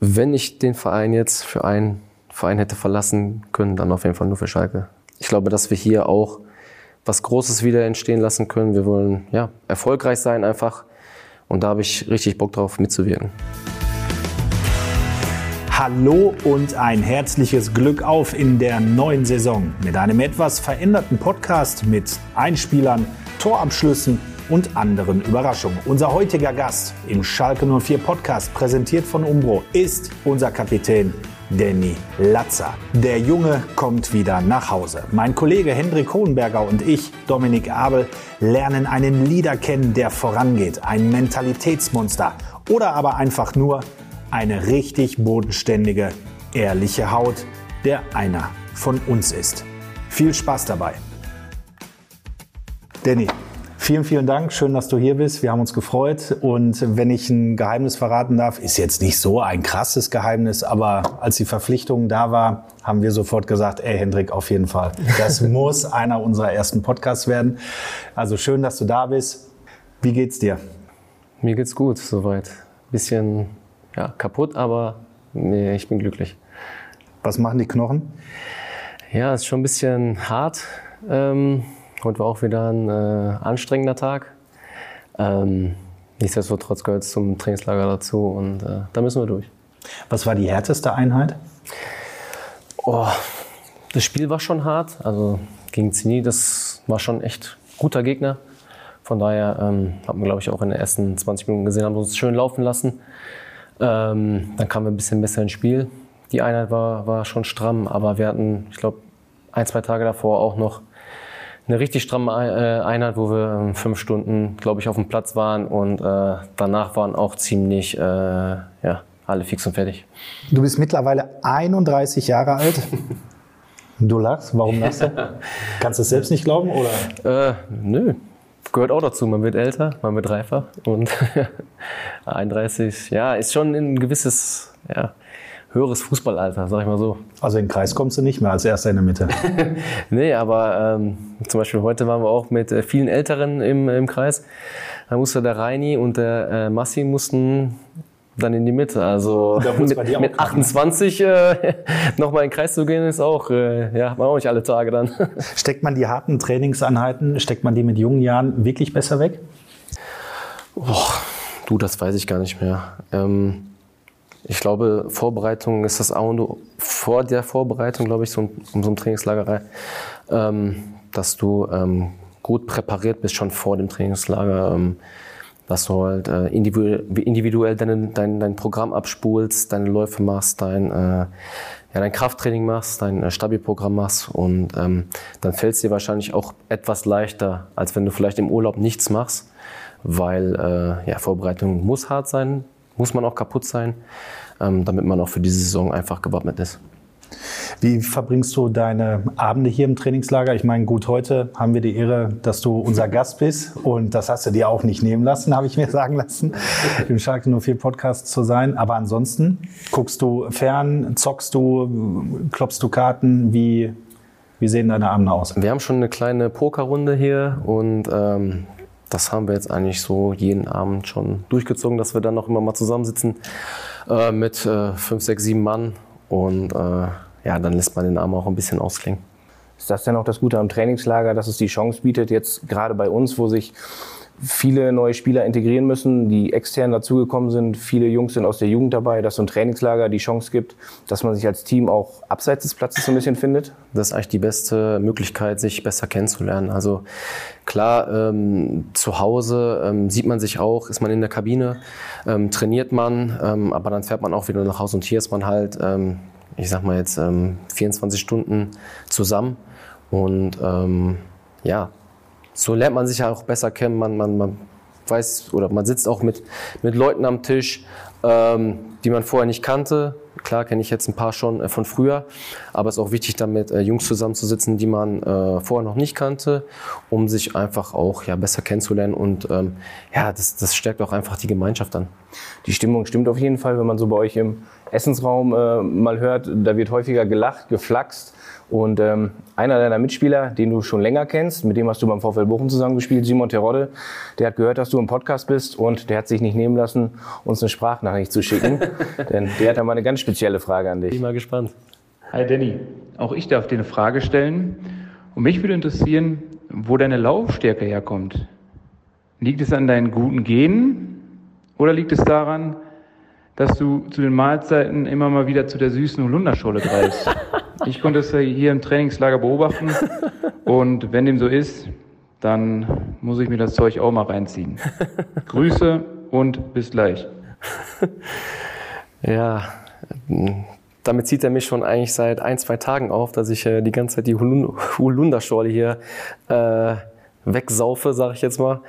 wenn ich den Verein jetzt für einen Verein hätte verlassen können, dann auf jeden Fall nur für Schalke. Ich glaube, dass wir hier auch was Großes wieder entstehen lassen können. Wir wollen ja, erfolgreich sein einfach. Und da habe ich richtig Bock drauf, mitzuwirken. Hallo und ein herzliches Glück auf in der neuen Saison mit einem etwas veränderten Podcast mit Einspielern, Torabschlüssen und anderen Überraschungen. Unser heutiger Gast im Schalke 04 Podcast, präsentiert von Umbro, ist unser Kapitän Danny Latzer. Der Junge kommt wieder nach Hause. Mein Kollege Hendrik Hohenberger und ich, Dominik Abel, lernen einen Leader kennen, der vorangeht, ein Mentalitätsmonster oder aber einfach nur eine richtig bodenständige, ehrliche Haut, der einer von uns ist. Viel Spaß dabei. Danny, Vielen, vielen Dank. Schön, dass du hier bist. Wir haben uns gefreut. Und wenn ich ein Geheimnis verraten darf, ist jetzt nicht so ein krasses Geheimnis, aber als die Verpflichtung da war, haben wir sofort gesagt, ey Hendrik, auf jeden Fall. Das muss einer unserer ersten Podcasts werden. Also schön, dass du da bist. Wie geht's dir? Mir geht's gut, soweit. Bisschen ja, kaputt, aber nee, ich bin glücklich. Was machen die Knochen? Ja, es ist schon ein bisschen hart. Ähm Heute war auch wieder ein äh, anstrengender Tag. Ähm, nichtsdestotrotz gehört es zum Trainingslager dazu und äh, da müssen wir durch. Was war die härteste Einheit? Oh, das Spiel war schon hart. Also gegen Zini, das war schon echt guter Gegner. Von daher ähm, haben wir, glaube ich, auch in den ersten 20 Minuten gesehen, haben uns schön laufen lassen. Ähm, dann kamen wir ein bisschen besser ins Spiel. Die Einheit war, war schon stramm, aber wir hatten, ich glaube, ein, zwei Tage davor auch noch eine richtig stramme äh, Einheit, wo wir ähm, fünf Stunden, glaube ich, auf dem Platz waren und äh, danach waren auch ziemlich, äh, ja, alle fix und fertig. Du bist mittlerweile 31 Jahre alt. Du lachst, warum lachst du? Kannst du es selbst nicht glauben oder? Äh, nö, gehört auch dazu. Man wird älter, man wird reifer und 31, ja, ist schon ein gewisses, ja, höheres Fußballalter, sag ich mal so. Also in den Kreis kommst du nicht mehr als erster in der Mitte. nee, aber ähm, zum Beispiel heute waren wir auch mit äh, vielen Älteren im, im Kreis. Da musste der Reini und der äh, Massi mussten dann in die Mitte. Also mit, mit 28 äh, nochmal in den Kreis zu gehen, ist auch, äh, ja, man auch nicht alle Tage dann. Steckt man die harten Trainingseinheiten, steckt man die mit jungen Jahren wirklich besser weg? Boah, du, das weiß ich gar nicht mehr. Ähm, ich glaube, Vorbereitung ist das A und O. Vor der Vorbereitung, glaube ich, so um so ein Trainingslager, ähm, dass du ähm, gut präpariert bist schon vor dem Trainingslager, ähm, dass du halt äh, individuell, dein, dein, dein Programm abspulst, deine Läufe machst, dein, äh, ja, dein Krafttraining machst, dein äh, Stabilprogramm machst und ähm, dann fällt es dir wahrscheinlich auch etwas leichter, als wenn du vielleicht im Urlaub nichts machst, weil äh, ja, Vorbereitung muss hart sein, muss man auch kaputt sein, ähm, damit man auch für diese Saison einfach gewappnet ist. Wie verbringst du deine Abende hier im Trainingslager? Ich meine, gut, heute haben wir die Ehre, dass du unser Gast bist und das hast du dir auch nicht nehmen lassen, habe ich mir sagen lassen, im Schalke 04 Podcast zu sein. Aber ansonsten, guckst du fern, zockst du, klopfst du Karten? Wie, wie sehen deine Abende aus? Wir haben schon eine kleine Pokerrunde hier und ähm, das haben wir jetzt eigentlich so jeden Abend schon durchgezogen, dass wir dann noch immer mal zusammensitzen äh, mit äh, fünf, sechs, sieben Mann und äh, ja, dann lässt man den Abend auch ein bisschen ausklingen. Ist das denn auch das Gute am Trainingslager, dass es die Chance bietet, jetzt gerade bei uns, wo sich viele neue Spieler integrieren müssen, die extern dazugekommen sind. Viele Jungs sind aus der Jugend dabei, dass so ein Trainingslager die Chance gibt, dass man sich als Team auch abseits des Platzes so ein bisschen findet. Das ist eigentlich die beste Möglichkeit, sich besser kennenzulernen. Also klar, ähm, zu Hause ähm, sieht man sich auch, ist man in der Kabine, ähm, trainiert man, ähm, aber dann fährt man auch wieder nach Hause und hier ist man halt, ähm, ich sag mal jetzt, 24 ähm, Stunden zusammen und ja, so lernt man sich ja auch besser kennen. Man, man, man weiß oder man sitzt auch mit, mit Leuten am Tisch, ähm, die man vorher nicht kannte. Klar kenne ich jetzt ein paar schon äh, von früher, aber es ist auch wichtig, damit äh, Jungs zusammenzusitzen, die man äh, vorher noch nicht kannte, um sich einfach auch ja, besser kennenzulernen. Und ähm, ja, das, das stärkt auch einfach die Gemeinschaft an. Die Stimmung stimmt auf jeden Fall, wenn man so bei euch im Essensraum äh, mal hört, da wird häufiger gelacht, geflaxt. Und ähm, einer deiner Mitspieler, den du schon länger kennst, mit dem hast du beim VfL Bochum zusammengespielt, Simon Terodde, der hat gehört, dass du im Podcast bist und der hat sich nicht nehmen lassen, uns eine Sprachnachricht zu schicken, denn der hat da mal eine ganz spezielle Frage an dich. Bin mal gespannt. Hi Danny, auch ich darf dir eine Frage stellen. Und mich würde interessieren, wo deine Laufstärke herkommt. Liegt es an deinen guten Genen oder liegt es daran, dass du zu den Mahlzeiten immer mal wieder zu der süßen Holunderschorle greifst? Ich konnte es ja hier im Trainingslager beobachten und wenn dem so ist, dann muss ich mir das Zeug auch mal reinziehen. Grüße und bis gleich. Ja, damit zieht er mich schon eigentlich seit ein, zwei Tagen auf, dass ich äh, die ganze Zeit die Holunderschorle hier äh, wegsaufe, sage ich jetzt mal.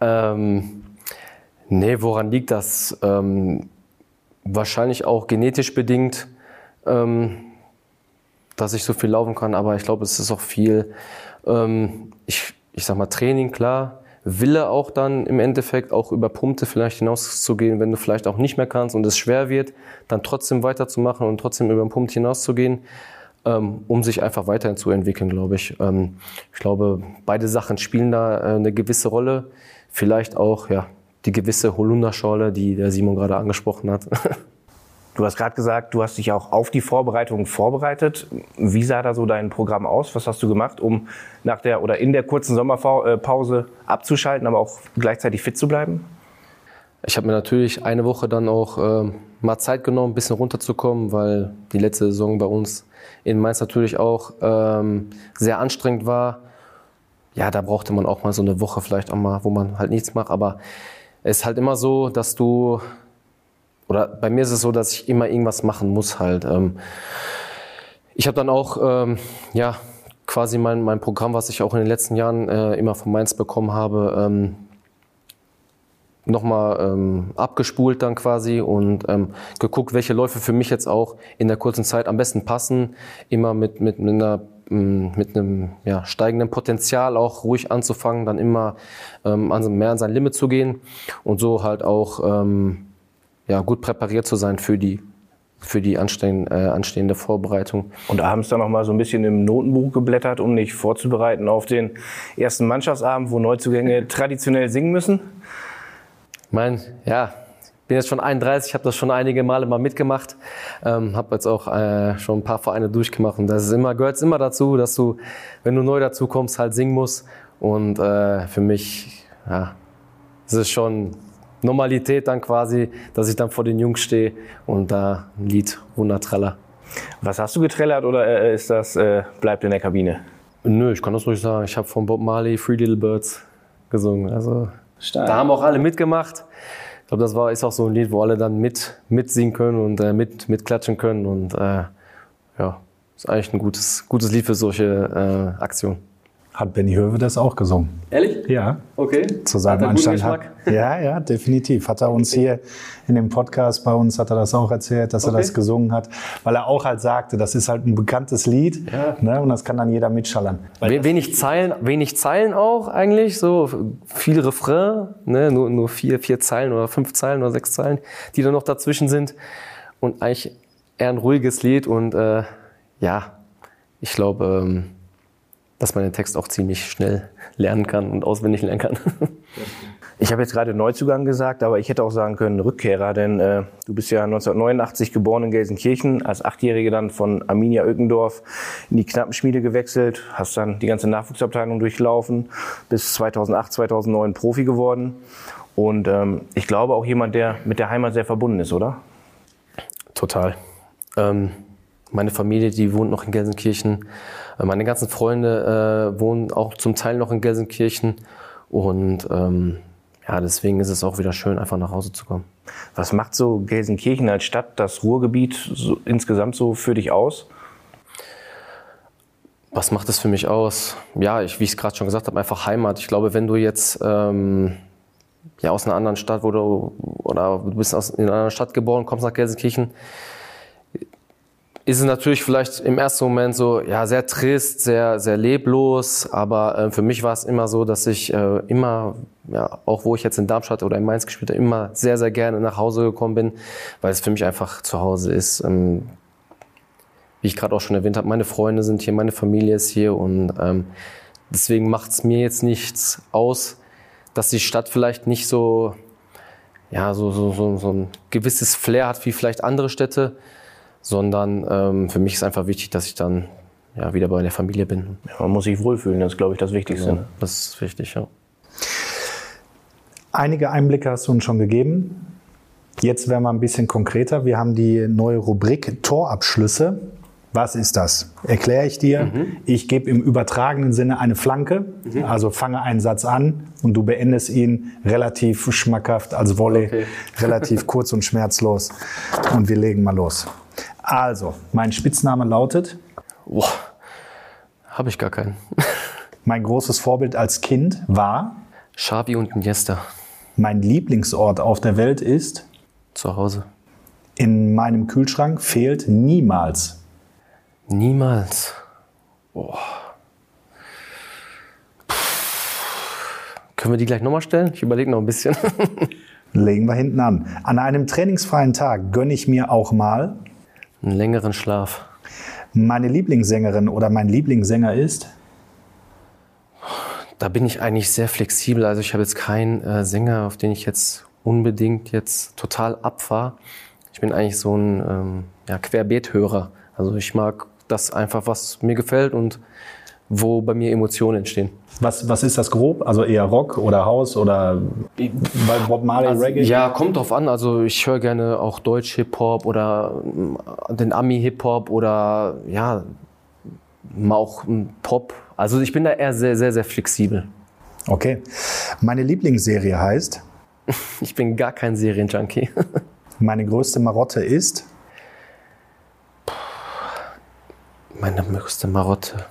Ähm, nee, woran liegt das? Ähm, wahrscheinlich auch genetisch bedingt, ähm, dass ich so viel laufen kann, aber ich glaube, es ist auch viel, ähm, ich, ich sag mal, Training, klar, Wille auch dann im Endeffekt auch über Punkte vielleicht hinauszugehen, wenn du vielleicht auch nicht mehr kannst und es schwer wird, dann trotzdem weiterzumachen und trotzdem über den Punkt hinauszugehen, ähm, um sich einfach weiterhin zu entwickeln, glaube ich. Ähm, ich glaube, beide Sachen spielen da äh, eine gewisse Rolle. Vielleicht auch ja, die gewisse Holunderschorle, die der Simon gerade angesprochen hat. Du hast gerade gesagt, du hast dich auch auf die Vorbereitung vorbereitet. Wie sah da so dein Programm aus? Was hast du gemacht, um nach der oder in der kurzen Sommerpause abzuschalten, aber auch gleichzeitig fit zu bleiben? Ich habe mir natürlich eine Woche dann auch äh, mal Zeit genommen, ein bisschen runterzukommen, weil die letzte Saison bei uns in Mainz natürlich auch ähm, sehr anstrengend war. Ja, da brauchte man auch mal so eine Woche vielleicht auch mal, wo man halt nichts macht. Aber ist halt immer so, dass du oder bei mir ist es so, dass ich immer irgendwas machen muss halt. Ähm, ich habe dann auch ähm, ja quasi mein, mein Programm, was ich auch in den letzten Jahren äh, immer von Mainz bekommen habe, ähm, nochmal ähm, abgespult dann quasi und ähm, geguckt, welche Läufe für mich jetzt auch in der kurzen Zeit am besten passen. Immer mit, mit, mit einer mit einem ja, steigenden Potenzial auch ruhig anzufangen, dann immer ähm, mehr an sein Limit zu gehen und so halt auch ähm, ja, gut präpariert zu sein für die für die anstehende, äh, anstehende Vorbereitung. Und abends dann noch mal so ein bisschen im Notenbuch geblättert, um dich vorzubereiten auf den ersten Mannschaftsabend, wo Neuzugänge traditionell singen müssen? Mein, ja, bin jetzt schon 31, habe das schon einige Male mal mitgemacht, ähm, habe jetzt auch äh, schon ein paar Vereine durchgemacht und das ist immer gehört immer dazu, dass du, wenn du neu dazu kommst, halt singen musst. Und äh, für mich, ja, es ist schon Normalität dann quasi, dass ich dann vor den Jungs stehe und da ein Lied runtertraller. Was hast du getrellert oder äh, ist das, äh, bleibt in der Kabine? Nö, ich kann das ruhig sagen. Ich habe von Bob Marley Three Little Birds gesungen. Also Stark. da haben auch alle mitgemacht. Glaube, das war, ist auch so ein Lied, wo alle dann mit, mitsingen können und äh, mit, mitklatschen können. Und äh, ja, ist eigentlich ein gutes, gutes Lied für solche äh, Aktionen. Hat Benny Höwe das auch gesungen. Ehrlich? Ja. Okay. Zu seinem Anstand. Hat, ja, ja, definitiv. Hat er uns hier in dem Podcast bei uns, hat er das auch erzählt, dass okay. er das gesungen hat, weil er auch halt sagte, das ist halt ein bekanntes Lied ja. ne, und das kann dann jeder mitschallern. wenig Zeilen, wenig Zeilen auch eigentlich, so viel Refrain, ne, nur, nur vier, vier Zeilen oder fünf Zeilen oder sechs Zeilen, die dann noch dazwischen sind und eigentlich eher ein ruhiges Lied und äh, ja, ich glaube, ähm, dass man den Text auch ziemlich schnell lernen kann und auswendig lernen kann. Ich habe jetzt gerade Neuzugang gesagt, aber ich hätte auch sagen können Rückkehrer, denn äh, du bist ja 1989 geboren in Gelsenkirchen, als Achtjährige dann von Arminia Öckendorf in die Knappenschmiede gewechselt, hast dann die ganze Nachwuchsabteilung durchlaufen, bis 2008, 2009 Profi geworden und ähm, ich glaube auch jemand, der mit der Heimat sehr verbunden ist, oder? Total. Ähm, meine Familie, die wohnt noch in Gelsenkirchen. Äh, meine ganzen Freunde äh, wohnen auch zum Teil noch in Gelsenkirchen. Und ähm, ja, deswegen ist es auch wieder schön, einfach nach Hause zu kommen. Was macht so Gelsenkirchen als Stadt, das Ruhrgebiet so, insgesamt so für dich aus? Was macht es für mich aus? Ja, ich, wie ich es gerade schon gesagt habe, einfach Heimat. Ich glaube, wenn du jetzt ähm, ja, aus einer anderen Stadt, wo du, oder du bist aus, in einer anderen Stadt geboren, kommst nach Gelsenkirchen, ist es natürlich vielleicht im ersten Moment so, ja, sehr trist, sehr, sehr leblos, aber äh, für mich war es immer so, dass ich äh, immer, ja, auch wo ich jetzt in Darmstadt oder in Mainz gespielt habe, immer sehr, sehr gerne nach Hause gekommen bin, weil es für mich einfach zu Hause ist. Ähm, wie ich gerade auch schon erwähnt habe, meine Freunde sind hier, meine Familie ist hier und ähm, deswegen macht es mir jetzt nichts aus, dass die Stadt vielleicht nicht so ja, so, so, so, so ein gewisses Flair hat wie vielleicht andere Städte, sondern ähm, für mich ist einfach wichtig, dass ich dann ja, wieder bei der Familie bin. Ja, man muss sich wohlfühlen, das ist, glaube ich, das Wichtigste. Ja, das ist wichtig, ja. Einige Einblicke hast du uns schon gegeben. Jetzt werden wir ein bisschen konkreter. Wir haben die neue Rubrik Torabschlüsse. Was ist das? Erkläre ich dir. Mhm. Ich gebe im übertragenen Sinne eine Flanke, mhm. also fange einen Satz an und du beendest ihn relativ schmackhaft als Volley, okay. relativ kurz und schmerzlos. Und wir legen mal los. Also, mein Spitzname lautet? Boah, habe ich gar keinen. mein großes Vorbild als Kind war? Xavi und Iniesta. Mein Lieblingsort auf der Welt ist? Zu Hause. In meinem Kühlschrank fehlt niemals Niemals. Boah. Können wir die gleich nochmal stellen? Ich überlege noch ein bisschen. Legen wir hinten an. An einem trainingsfreien Tag gönne ich mir auch mal einen längeren Schlaf. Meine Lieblingssängerin oder mein Lieblingssänger ist? Da bin ich eigentlich sehr flexibel. Also ich habe jetzt keinen äh, Sänger, auf den ich jetzt unbedingt jetzt total abfahre. Ich bin eigentlich so ein ähm, ja, Querbeethörer. Also ich mag das einfach, was mir gefällt und wo bei mir Emotionen entstehen. Was, was ist das grob? Also eher Rock oder House oder bei Bob Marley also, Reggae? Ja, kommt drauf an. Also ich höre gerne auch Deutsch Hip-Hop oder äh, den Ami Hip-Hop oder ja, auch Pop. Also ich bin da eher sehr, sehr, sehr flexibel. Okay. Meine Lieblingsserie heißt? Ich bin gar kein Serienjunkie. Meine größte Marotte ist? Meine größte Marotte.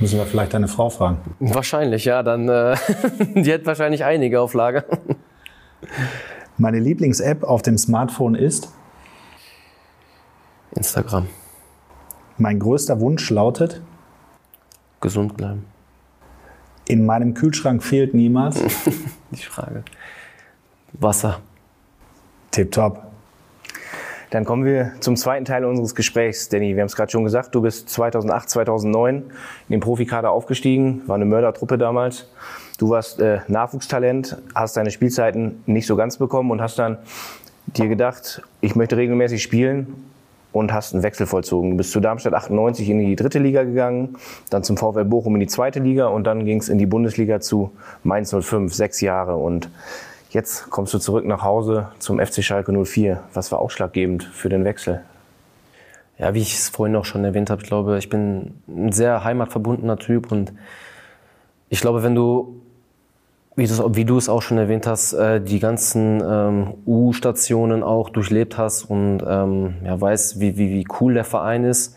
Müssen wir vielleicht deine Frau fragen? Wahrscheinlich, ja. Dann, äh, die hat wahrscheinlich einige auf Lager. Meine Lieblings-App auf dem Smartphone ist? Instagram. Mein größter Wunsch lautet? Gesund bleiben. In meinem Kühlschrank fehlt niemals? die Frage. Wasser. Tipptopp. Dann kommen wir zum zweiten Teil unseres Gesprächs. Danny, wir haben es gerade schon gesagt, du bist 2008, 2009 in den Profikader aufgestiegen, war eine Mördertruppe damals. Du warst äh, Nachwuchstalent, hast deine Spielzeiten nicht so ganz bekommen und hast dann dir gedacht, ich möchte regelmäßig spielen und hast einen Wechsel vollzogen. Du bist zu Darmstadt 98 in die dritte Liga gegangen, dann zum VfL Bochum in die zweite Liga und dann ging es in die Bundesliga zu Mainz 05, sechs Jahre. Und Jetzt kommst du zurück nach Hause zum FC Schalke 04. Was war ausschlaggebend für den Wechsel? Ja, wie ich es vorhin auch schon erwähnt habe, ich glaube, ich bin ein sehr heimatverbundener Typ und ich glaube, wenn du, wie du, wie du es auch schon erwähnt hast, äh, die ganzen ähm, U-Stationen auch durchlebt hast und ähm, ja, weißt, wie, wie, wie cool der Verein ist,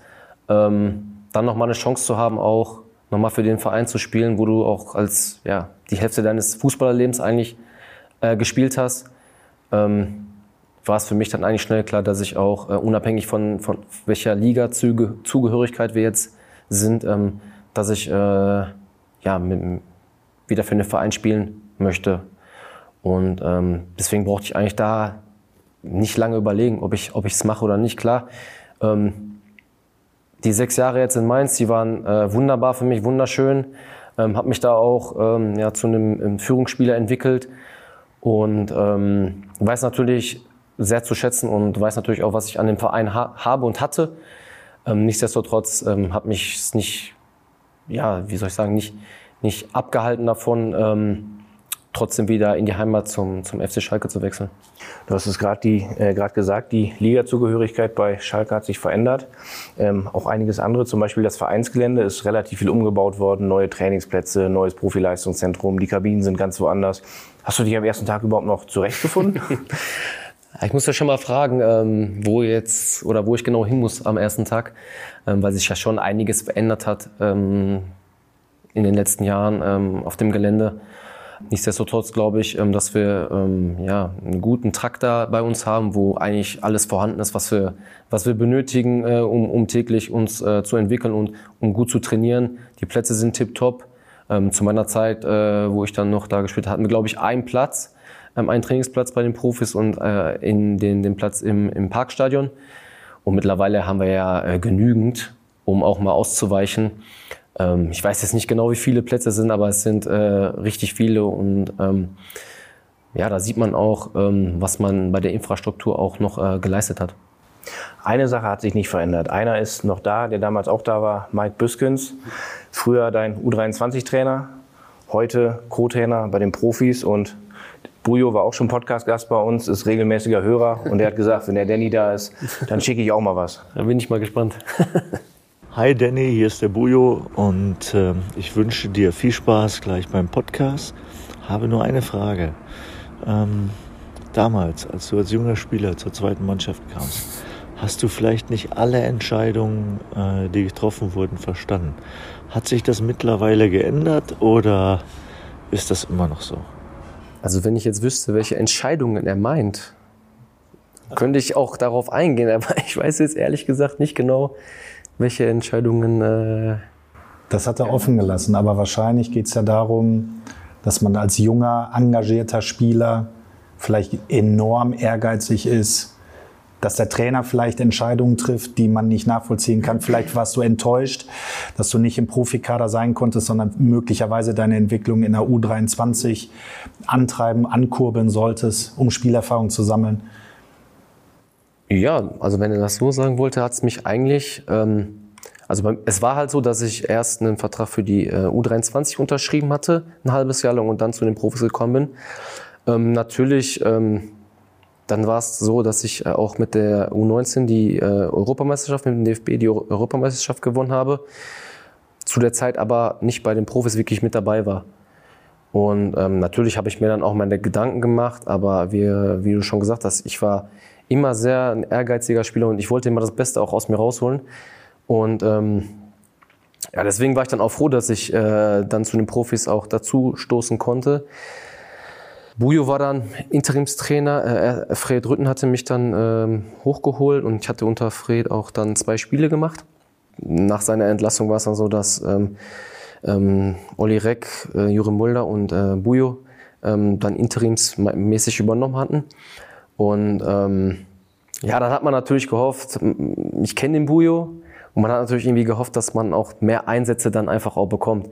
ähm, dann nochmal eine Chance zu haben, auch nochmal für den Verein zu spielen, wo du auch als ja, die Hälfte deines Fußballerlebens eigentlich äh, gespielt hast, ähm, war es für mich dann eigentlich schnell klar, dass ich auch äh, unabhängig von, von welcher Liga-Zugehörigkeit wir jetzt sind, ähm, dass ich äh, ja, mit, wieder für den Verein spielen möchte. Und ähm, deswegen brauchte ich eigentlich da nicht lange überlegen, ob ich es mache oder nicht. Klar, ähm, die sechs Jahre jetzt in Mainz, die waren äh, wunderbar für mich, wunderschön. Ähm, habe mich da auch ähm, ja, zu einem Führungsspieler entwickelt. Und ähm, weiß natürlich sehr zu schätzen und weiß natürlich auch, was ich an dem Verein ha habe und hatte. Ähm, nichtsdestotrotz ähm, hat mich es nicht, ja, wie soll ich sagen, nicht, nicht abgehalten davon, ähm, trotzdem wieder in die Heimat zum, zum FC Schalke zu wechseln. Du hast es gerade äh, gesagt, die Ligazugehörigkeit bei Schalke hat sich verändert. Ähm, auch einiges andere, zum Beispiel das Vereinsgelände ist relativ viel umgebaut worden, neue Trainingsplätze, neues Profileistungszentrum, die Kabinen sind ganz woanders. Hast du dich am ersten Tag überhaupt noch zurechtgefunden? Ich muss ja schon mal fragen, ähm, wo jetzt oder wo ich genau hin muss am ersten Tag, ähm, weil sich ja schon einiges verändert hat ähm, in den letzten Jahren auf dem Gelände. Nichtsdestotrotz glaube ich, ähm, dass wir ähm, ja, einen guten Traktor bei uns haben, wo eigentlich alles vorhanden ist, was wir, was wir benötigen, äh, um, um täglich uns äh, zu entwickeln und um gut zu trainieren. Die Plätze sind tipptopp. Ähm, zu meiner Zeit, äh, wo ich dann noch da gespielt habe, hatten wir, glaube ich, einen Platz, einen Trainingsplatz bei den Profis und in den, den Platz im, im Parkstadion. Und mittlerweile haben wir ja genügend, um auch mal auszuweichen. Ähm, ich weiß jetzt nicht genau, wie viele Plätze es sind, aber es sind äh, richtig viele und ähm, ja, da sieht man auch, ähm, was man bei der Infrastruktur auch noch äh, geleistet hat. Eine Sache hat sich nicht verändert. Einer ist noch da, der damals auch da war, Mike Büskens. Früher dein U23-Trainer, heute Co-Trainer bei den Profis und Bujo war auch schon Podcast-Gast bei uns, ist regelmäßiger Hörer und er hat gesagt, wenn der Danny da ist, dann schicke ich auch mal was. Da bin ich mal gespannt. Hi Danny, hier ist der Bujo und äh, ich wünsche dir viel Spaß gleich beim Podcast. Habe nur eine Frage. Ähm, damals, als du als junger Spieler zur zweiten Mannschaft kamst, hast du vielleicht nicht alle Entscheidungen, äh, die getroffen wurden, verstanden. Hat sich das mittlerweile geändert oder ist das immer noch so? Also wenn ich jetzt wüsste, welche Entscheidungen er meint, könnte ich auch darauf eingehen. Aber ich weiß jetzt ehrlich gesagt nicht genau, welche Entscheidungen. Äh das hat er offen gelassen. Aber wahrscheinlich geht es ja darum, dass man als junger, engagierter Spieler vielleicht enorm ehrgeizig ist, dass der Trainer vielleicht Entscheidungen trifft, die man nicht nachvollziehen kann. Vielleicht warst du enttäuscht, dass du nicht im Profikader sein konntest, sondern möglicherweise deine Entwicklung in der U23 antreiben, ankurbeln solltest, um Spielerfahrung zu sammeln. Ja, also wenn er das so sagen wollte, hat es mich eigentlich ähm, also es war halt so, dass ich erst einen Vertrag für die äh, U23 unterschrieben hatte, ein halbes Jahr lang und dann zu den Profis gekommen bin. Ähm, natürlich, ähm, dann war es so, dass ich äh, auch mit der U19 die äh, Europameisterschaft, mit dem DFB die Europameisterschaft gewonnen habe. Zu der Zeit aber nicht bei den Profis wirklich mit dabei war. Und ähm, natürlich habe ich mir dann auch meine Gedanken gemacht, aber wie, wie du schon gesagt hast, ich war immer sehr ein ehrgeiziger Spieler und ich wollte immer das Beste auch aus mir rausholen. Und ähm, ja, deswegen war ich dann auch froh, dass ich äh, dann zu den Profis auch dazu stoßen konnte. Bujo war dann Interimstrainer. Äh, Fred Rütten hatte mich dann ähm, hochgeholt und ich hatte unter Fred auch dann zwei Spiele gemacht. Nach seiner Entlassung war es dann so, dass ähm, ähm, Olli Reck, äh, Jure Mulder und äh, Bujo ähm, dann interimsmäßig übernommen hatten. Und ähm, ja, dann hat man natürlich gehofft, ich kenne den Bujo, und man hat natürlich irgendwie gehofft, dass man auch mehr Einsätze dann einfach auch bekommt.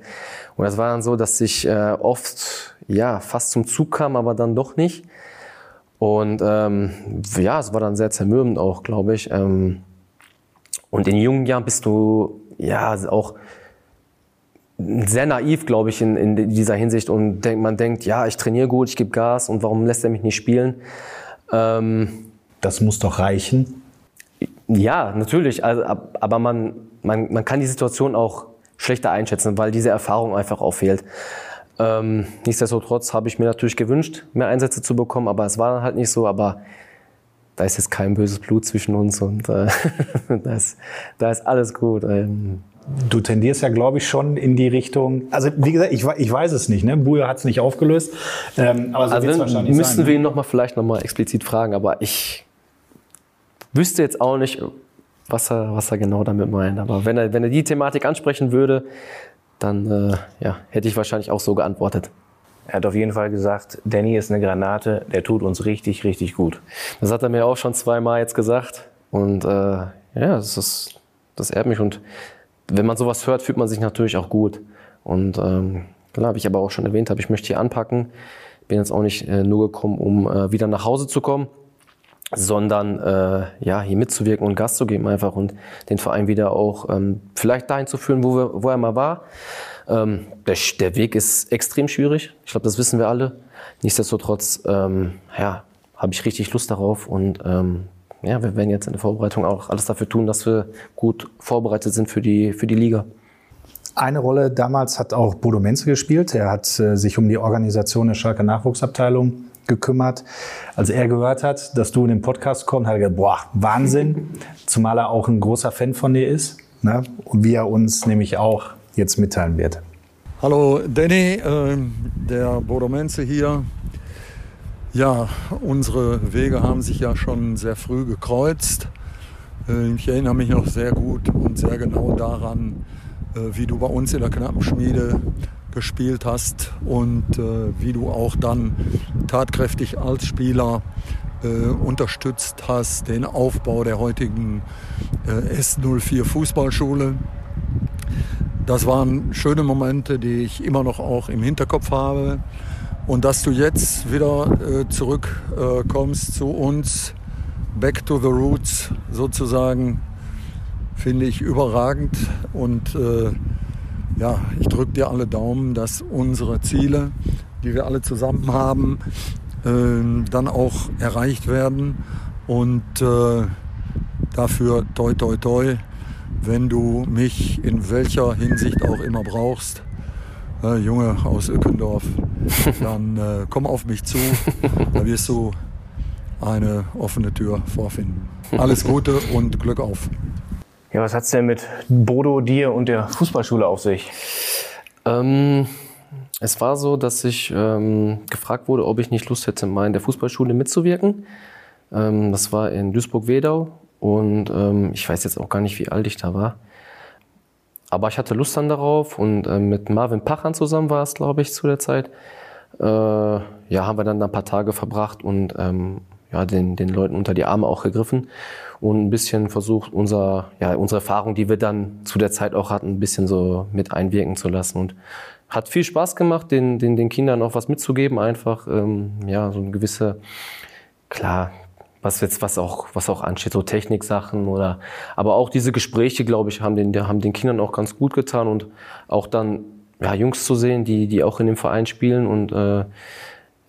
Und das war dann so, dass ich äh, oft ja fast zum Zug kam, aber dann doch nicht. Und ähm, ja, es war dann sehr zermürbend auch, glaube ich. Ähm, und in jungen Jahren bist du ja auch sehr naiv, glaube ich, in, in dieser Hinsicht. Und denk, man denkt, ja, ich trainiere gut, ich gebe Gas und warum lässt er mich nicht spielen? Ähm, das muss doch reichen. Ja, natürlich. Also, aber man, man, man kann die Situation auch schlechter einschätzen, weil diese Erfahrung einfach auch fehlt. Ähm, nichtsdestotrotz habe ich mir natürlich gewünscht, mehr Einsätze zu bekommen, aber es war dann halt nicht so. Aber da ist jetzt kein böses Blut zwischen uns und äh, da, ist, da ist alles gut. Ähm, Du tendierst ja, glaube ich, schon in die Richtung. Also wie gesagt, ich, ich weiß es nicht. Ne? Buja hat es nicht aufgelöst. Ähm, aber so also wahrscheinlich müssten sein, wir ne? ihn noch mal vielleicht noch mal explizit fragen. Aber ich wüsste jetzt auch nicht, was er, was er genau damit meint. Aber wenn er, wenn er die Thematik ansprechen würde, dann äh, ja, hätte ich wahrscheinlich auch so geantwortet. Er hat auf jeden Fall gesagt, Danny ist eine Granate, der tut uns richtig, richtig gut. Das hat er mir auch schon zweimal jetzt gesagt. Und äh, ja, das, ist, das ehrt mich. Und wenn man sowas hört, fühlt man sich natürlich auch gut. Und ähm, klar, habe ich aber auch schon erwähnt, habe ich möchte hier anpacken. Bin jetzt auch nicht äh, nur gekommen, um äh, wieder nach Hause zu kommen, sondern äh, ja hier mitzuwirken und Gas zu geben einfach und den Verein wieder auch ähm, vielleicht dahin zu führen, wo, wir, wo er mal war. Ähm, der, der Weg ist extrem schwierig. Ich glaube, das wissen wir alle. Nichtsdestotrotz, ähm, ja, habe ich richtig Lust darauf und ähm, ja, wir werden jetzt in der Vorbereitung auch alles dafür tun, dass wir gut vorbereitet sind für die für die Liga. Eine Rolle damals hat auch Bodo Menze gespielt. Er hat äh, sich um die Organisation der Schalke Nachwuchsabteilung gekümmert. Als er gehört hat, dass du in den Podcast kommst, hat er gesagt, boah, Wahnsinn. Zumal er auch ein großer Fan von dir ist. Ne? Und wie er uns nämlich auch jetzt mitteilen wird. Hallo Danny, äh, der Bodo Menze hier. Ja, unsere Wege haben sich ja schon sehr früh gekreuzt. Äh, ich erinnere mich noch sehr gut und sehr genau daran, äh, wie du bei uns in der Knappenschmiede gespielt hast und äh, wie du auch dann tatkräftig als Spieler unterstützt hast, den Aufbau der heutigen äh, S04 Fußballschule. Das waren schöne Momente, die ich immer noch auch im Hinterkopf habe. Und dass du jetzt wieder äh, zurückkommst äh, zu uns, back to the roots sozusagen, finde ich überragend. Und äh, ja, ich drücke dir alle Daumen, dass unsere Ziele, die wir alle zusammen haben, äh, dann auch erreicht werden. Und äh, dafür toi toi toi, wenn du mich in welcher Hinsicht auch immer brauchst. Äh, Junge aus Ückendorf, dann äh, komm auf mich zu, da wirst du eine offene Tür vorfinden. Alles Gute und Glück auf. Ja, was hat es denn mit Bodo, dir und der Fußballschule auf sich? Ähm, es war so, dass ich ähm, gefragt wurde, ob ich nicht Lust hätte, mal in der Fußballschule mitzuwirken. Ähm, das war in Duisburg-Wedau und ähm, ich weiß jetzt auch gar nicht, wie alt ich da war. Aber ich hatte Lust dann darauf und äh, mit Marvin Pachan zusammen war es, glaube ich, zu der Zeit. Äh, ja, haben wir dann ein paar Tage verbracht und ähm, ja, den, den Leuten unter die Arme auch gegriffen und ein bisschen versucht, unser, ja, unsere Erfahrung, die wir dann zu der Zeit auch hatten, ein bisschen so mit einwirken zu lassen. Und hat viel Spaß gemacht, den, den, den Kindern auch was mitzugeben, einfach, ähm, ja, so eine gewisse, klar, was jetzt, was auch, was auch ansteht, so Techniksachen oder, aber auch diese Gespräche, glaube ich, haben den, haben den Kindern auch ganz gut getan und auch dann, ja, Jungs zu sehen, die, die auch in dem Verein spielen und, äh,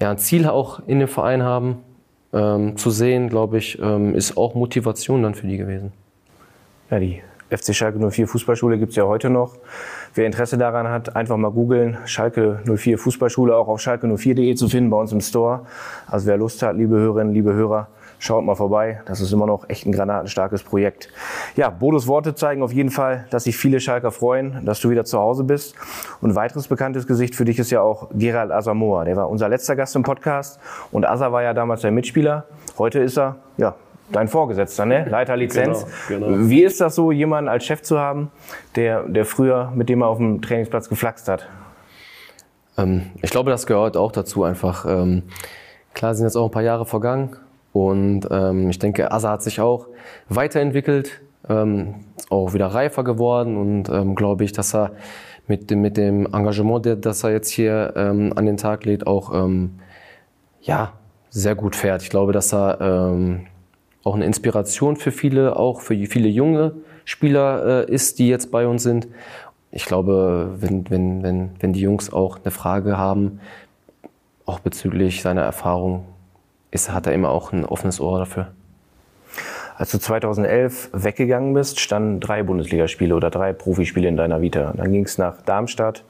ja, ein Ziel auch in dem Verein haben, ähm, zu sehen, glaube ich, ähm, ist auch Motivation dann für die gewesen. Ja, die FC Schalke 04 Fußballschule gibt es ja heute noch. Wer Interesse daran hat, einfach mal googeln. Schalke 04 Fußballschule auch auf schalke04.de zu finden bei uns im Store. Also wer Lust hat, liebe Hörerinnen, liebe Hörer, Schaut mal vorbei. Das ist immer noch echt ein granatenstarkes Projekt. Ja, Bodos Worte zeigen auf jeden Fall, dass sich viele Schalker freuen, dass du wieder zu Hause bist. Und ein weiteres bekanntes Gesicht für dich ist ja auch Gerald Asamoah. Der war unser letzter Gast im Podcast. Und Asa war ja damals dein Mitspieler. Heute ist er, ja, dein Vorgesetzter, ne? Leiter Lizenz. Genau, genau. Wie ist das so, jemanden als Chef zu haben, der, der früher mit dem er auf dem Trainingsplatz geflaxt hat? Ähm, ich glaube, das gehört auch dazu einfach. Ähm, klar sind jetzt auch ein paar Jahre vergangen. Und ähm, ich denke, Asa hat sich auch weiterentwickelt, ähm, auch wieder reifer geworden und ähm, glaube ich, dass er mit dem, mit dem Engagement, das er jetzt hier ähm, an den Tag legt, auch ähm, ja, sehr gut fährt. Ich glaube, dass er ähm, auch eine Inspiration für viele, auch für viele junge Spieler äh, ist, die jetzt bei uns sind. Ich glaube, wenn, wenn, wenn, wenn die Jungs auch eine Frage haben, auch bezüglich seiner Erfahrung, ist, hat er immer auch ein offenes Ohr dafür. Als du 2011 weggegangen bist, standen drei Bundesligaspiele oder drei Profispiele in deiner Vita. Dann ging es nach Darmstadt,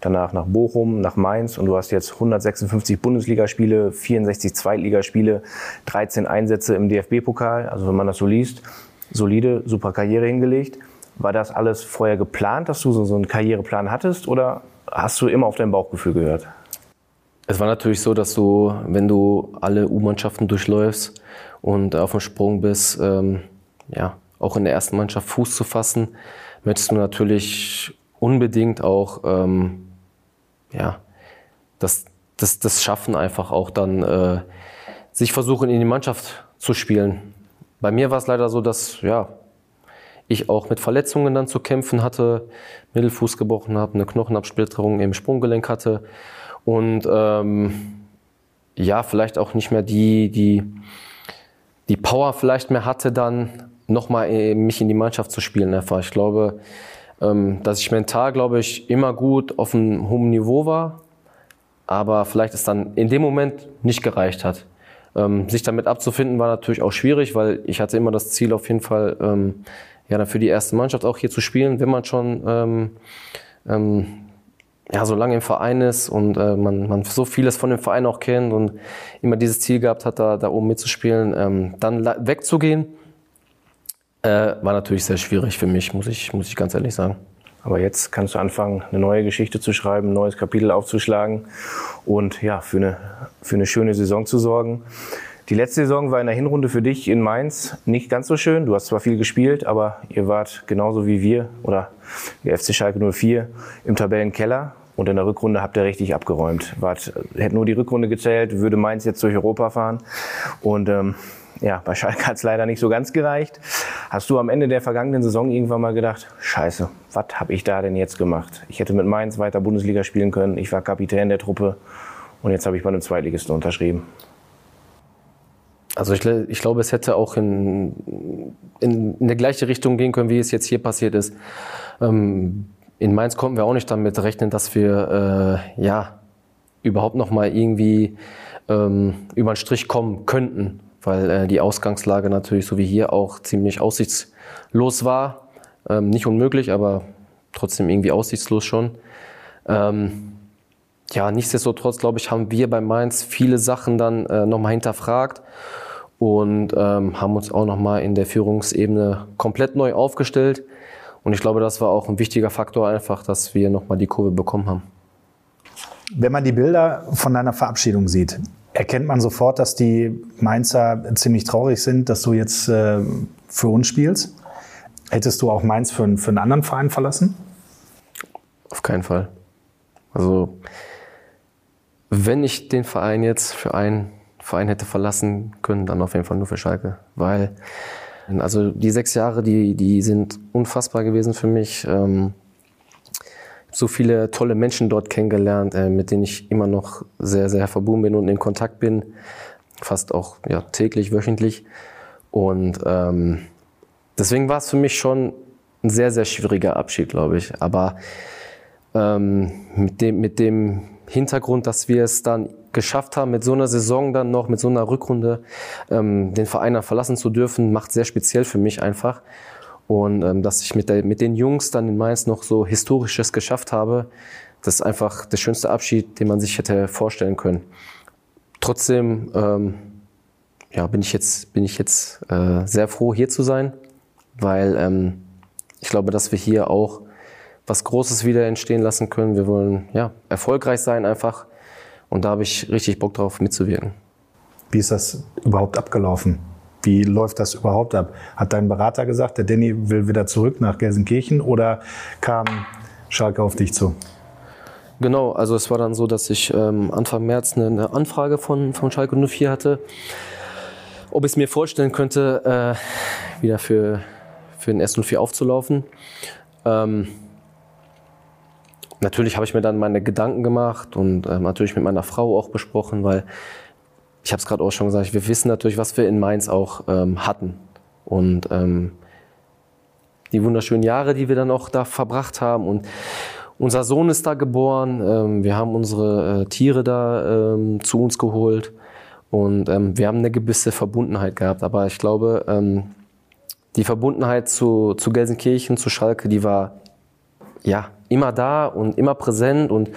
danach nach Bochum, nach Mainz und du hast jetzt 156 Bundesligaspiele, 64 Zweitligaspiele, 13 Einsätze im DFB-Pokal. Also wenn man das so liest, solide, super Karriere hingelegt. War das alles vorher geplant, dass du so, so einen Karriereplan hattest oder hast du immer auf dein Bauchgefühl gehört? Es war natürlich so, dass du, wenn du alle U-Mannschaften durchläufst und auf dem Sprung bist, ähm, ja, auch in der ersten Mannschaft Fuß zu fassen, möchtest du natürlich unbedingt auch, ähm, ja, das, das, das schaffen einfach auch dann, äh, sich versuchen in die Mannschaft zu spielen. Bei mir war es leider so, dass, ja, ich auch mit Verletzungen dann zu kämpfen hatte, Mittelfuß gebrochen habe, eine Knochenabsplitterung im Sprunggelenk hatte und ähm, ja, vielleicht auch nicht mehr die, die, die Power vielleicht mehr hatte, dann nochmal äh, mich in die Mannschaft zu spielen. Einfach. Ich glaube, ähm, dass ich mental, glaube ich, immer gut auf einem hohen Niveau war, aber vielleicht es dann in dem Moment nicht gereicht hat. Ähm, sich damit abzufinden war natürlich auch schwierig, weil ich hatte immer das Ziel auf jeden Fall, ähm, ja, dann für die erste Mannschaft auch hier zu spielen, wenn man schon ja, so lange im Verein ist und äh, man, man so vieles von dem Verein auch kennt und immer dieses Ziel gehabt hat, da, da oben mitzuspielen, ähm, dann wegzugehen, äh, war natürlich sehr schwierig für mich, muss ich, muss ich ganz ehrlich sagen. Aber jetzt kannst du anfangen, eine neue Geschichte zu schreiben, ein neues Kapitel aufzuschlagen und ja, für eine, für eine schöne Saison zu sorgen. Die letzte Saison war in der Hinrunde für dich in Mainz nicht ganz so schön. Du hast zwar viel gespielt, aber ihr wart genauso wie wir oder der FC Schalke 04 im Tabellenkeller. Und in der Rückrunde habt ihr richtig abgeräumt. Wart, hätte nur die Rückrunde gezählt, würde Mainz jetzt durch Europa fahren. Und ähm, ja, bei Schalke hat es leider nicht so ganz gereicht. Hast du am Ende der vergangenen Saison irgendwann mal gedacht, scheiße, was habe ich da denn jetzt gemacht? Ich hätte mit Mainz weiter Bundesliga spielen können. Ich war Kapitän der Truppe Und jetzt habe ich bei einem Zweitligisten unterschrieben. Also ich, ich, glaube, es hätte auch in, in, in, der gleiche Richtung gehen können, wie es jetzt hier passiert ist. Ähm, in Mainz konnten wir auch nicht damit rechnen, dass wir äh, ja überhaupt noch mal irgendwie ähm, über den Strich kommen könnten, weil äh, die Ausgangslage natürlich so wie hier auch ziemlich aussichtslos war. Ähm, nicht unmöglich, aber trotzdem irgendwie aussichtslos schon. Ähm, ja, nichtsdestotrotz, glaube ich, haben wir bei Mainz viele Sachen dann äh, nochmal hinterfragt und ähm, haben uns auch nochmal in der Führungsebene komplett neu aufgestellt. Und ich glaube, das war auch ein wichtiger Faktor einfach, dass wir nochmal die Kurve bekommen haben. Wenn man die Bilder von deiner Verabschiedung sieht, erkennt man sofort, dass die Mainzer ziemlich traurig sind, dass du jetzt äh, für uns spielst. Hättest du auch Mainz für, für einen anderen Verein verlassen? Auf keinen Fall. Also wenn ich den Verein jetzt für einen Verein hätte verlassen können, dann auf jeden Fall nur für Schalke. Weil, also die sechs Jahre, die, die sind unfassbar gewesen für mich. Ähm, so viele tolle Menschen dort kennengelernt, äh, mit denen ich immer noch sehr, sehr verbunden bin und in Kontakt bin. Fast auch ja, täglich, wöchentlich. Und ähm, deswegen war es für mich schon ein sehr, sehr schwieriger Abschied, glaube ich. Aber ähm, mit, dem, mit dem Hintergrund, dass wir es dann geschafft haben, mit so einer Saison dann noch, mit so einer Rückrunde, ähm, den Verein dann verlassen zu dürfen, macht sehr speziell für mich einfach. Und ähm, dass ich mit, der, mit den Jungs dann in Mainz noch so Historisches geschafft habe, das ist einfach der schönste Abschied, den man sich hätte vorstellen können. Trotzdem ähm, ja, bin ich jetzt, bin ich jetzt äh, sehr froh, hier zu sein, weil ähm, ich glaube, dass wir hier auch was Großes wieder entstehen lassen können. Wir wollen ja, erfolgreich sein einfach. Und da habe ich richtig Bock drauf, mitzuwirken. Wie ist das überhaupt abgelaufen? Wie läuft das überhaupt ab? Hat dein Berater gesagt, der Danny will wieder zurück nach Gelsenkirchen oder kam Schalke auf dich zu? Genau, also es war dann so, dass ich ähm, Anfang März eine, eine, Anfrage von, von Schalke 04 hatte, ob ich es mir vorstellen könnte, äh, wieder für, für den S04 aufzulaufen. Ähm, natürlich habe ich mir dann meine Gedanken gemacht und äh, natürlich mit meiner Frau auch besprochen, weil ich habe es gerade auch schon gesagt, wir wissen natürlich, was wir in Mainz auch ähm, hatten. Und ähm, die wunderschönen Jahre, die wir dann auch da verbracht haben. Und unser Sohn ist da geboren. Ähm, wir haben unsere äh, Tiere da ähm, zu uns geholt. Und ähm, wir haben eine gewisse Verbundenheit gehabt. Aber ich glaube, ähm, die Verbundenheit zu, zu Gelsenkirchen, zu Schalke, die war ja immer da und immer präsent und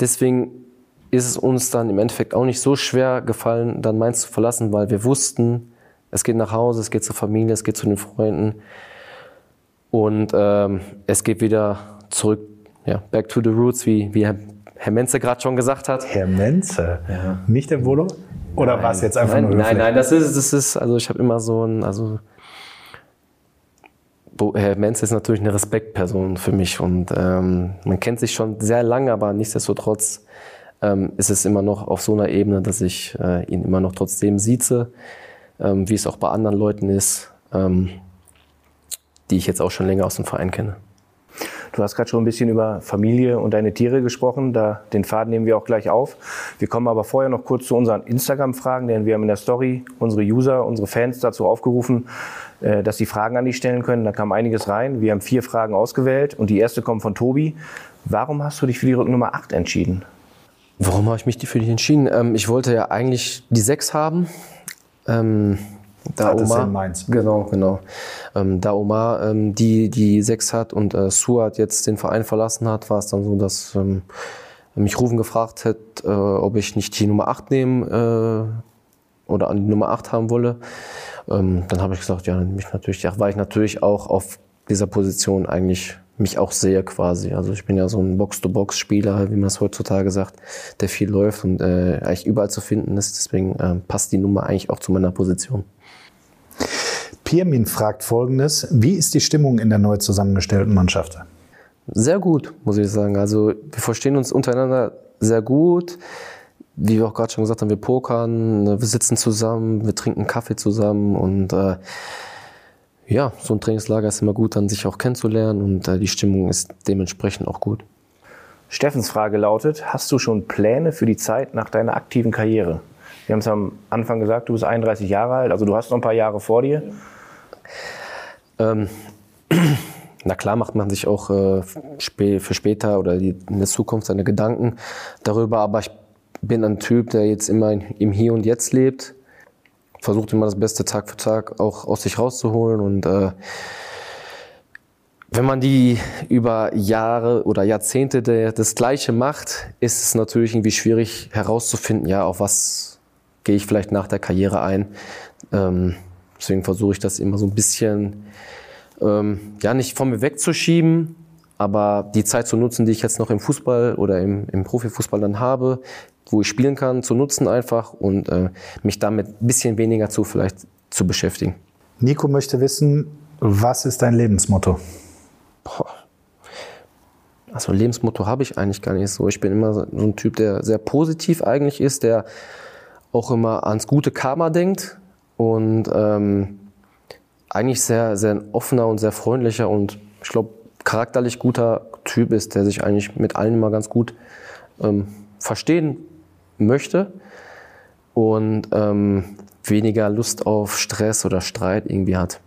deswegen ist es uns dann im Endeffekt auch nicht so schwer gefallen, dann Mainz zu verlassen, weil wir wussten, es geht nach Hause, es geht zur Familie, es geht zu den Freunden und ähm, es geht wieder zurück, ja, back to the roots, wie, wie Herr, Herr Menze gerade schon gesagt hat. Herr Menze? Ja. Nicht der Volo? Oder war es jetzt einfach nein, nur Nein, nein, das ist, das ist, also ich habe immer so ein, also Herr Menz ist natürlich eine Respektperson für mich und ähm, man kennt sich schon sehr lange, aber nichtsdestotrotz ähm, ist es immer noch auf so einer Ebene, dass ich äh, ihn immer noch trotzdem sieze, ähm, wie es auch bei anderen Leuten ist, ähm, die ich jetzt auch schon länger aus dem Verein kenne. Du hast gerade schon ein bisschen über Familie und deine Tiere gesprochen. Da, den Faden nehmen wir auch gleich auf. Wir kommen aber vorher noch kurz zu unseren Instagram-Fragen, denn wir haben in der Story unsere User, unsere Fans dazu aufgerufen, äh, dass sie Fragen an dich stellen können. Da kam einiges rein. Wir haben vier Fragen ausgewählt und die erste kommt von Tobi. Warum hast du dich für die Rücknummer 8 entschieden? Warum habe ich mich für die entschieden? Ähm, ich wollte ja eigentlich die 6 haben. Ähm, da das Omar, in Mainz. Genau, genau. Ähm, da Omar ähm, die, die sechs hat und äh, Suat jetzt den Verein verlassen hat, war es dann so, dass ähm, mich Rufen gefragt hat, äh, ob ich nicht die Nummer 8 nehmen äh, oder an die Nummer 8 haben wolle. Ähm, dann habe ich gesagt, ja, mich natürlich, ja, weil ich natürlich auch auf dieser Position eigentlich mich auch sehe quasi. Also ich bin ja so ein Box-to-Box-Spieler, wie man es heutzutage sagt, der viel läuft und äh, eigentlich überall zu finden ist. Deswegen äh, passt die Nummer eigentlich auch zu meiner Position. Pirmin fragt folgendes: Wie ist die Stimmung in der neu zusammengestellten Mannschaft? Sehr gut, muss ich sagen. Also wir verstehen uns untereinander sehr gut. Wie wir auch gerade schon gesagt haben, wir pokern, wir sitzen zusammen, wir trinken Kaffee zusammen und äh, ja, so ein Trainingslager ist immer gut, dann sich auch kennenzulernen und äh, die Stimmung ist dementsprechend auch gut. Steffens Frage lautet, hast du schon Pläne für die Zeit nach deiner aktiven Karriere? Wir haben es am Anfang gesagt, du bist 31 Jahre alt, also du hast noch ein paar Jahre vor dir. Ähm, na klar macht man sich auch äh, für später oder in der Zukunft seine Gedanken darüber, aber ich bin ein Typ, der jetzt immer im Hier und Jetzt lebt, versucht immer das Beste Tag für Tag auch aus sich rauszuholen und äh, wenn man die über Jahre oder Jahrzehnte der, das Gleiche macht, ist es natürlich irgendwie schwierig herauszufinden, ja, auf was gehe ich vielleicht nach der Karriere ein. Ähm, deswegen versuche ich das immer so ein bisschen, ähm, ja, nicht von mir wegzuschieben, aber die Zeit zu nutzen, die ich jetzt noch im Fußball oder im, im Profifußball dann habe, wo ich spielen kann, zu nutzen einfach und äh, mich damit ein bisschen weniger zu vielleicht zu beschäftigen. Nico möchte wissen, was ist dein Lebensmotto? Boah. Also Lebensmotto habe ich eigentlich gar nicht so. Ich bin immer so ein Typ, der sehr positiv eigentlich ist, der auch immer ans gute Karma denkt und ähm, eigentlich sehr, sehr offener und sehr freundlicher und ich glaube charakterlich guter Typ ist, der sich eigentlich mit allen immer ganz gut ähm, verstehen möchte und ähm, weniger Lust auf Stress oder Streit irgendwie hat.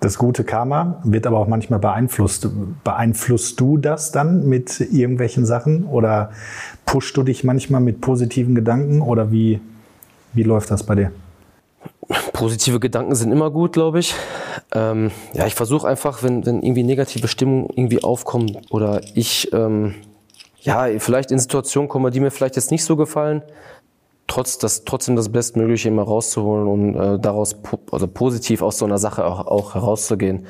Das gute Karma wird aber auch manchmal beeinflusst. Beeinflusst du das dann mit irgendwelchen Sachen oder pushst du dich manchmal mit positiven Gedanken oder wie, wie läuft das bei dir? Positive Gedanken sind immer gut, glaube ich. Ähm, ja, ich versuche einfach, wenn, wenn irgendwie negative Stimmung irgendwie aufkommen oder ich ähm, ja, vielleicht in Situationen komme, die mir vielleicht jetzt nicht so gefallen, trotz das, trotzdem das Bestmögliche immer rauszuholen und äh, daraus po also positiv aus so einer Sache auch, auch herauszugehen.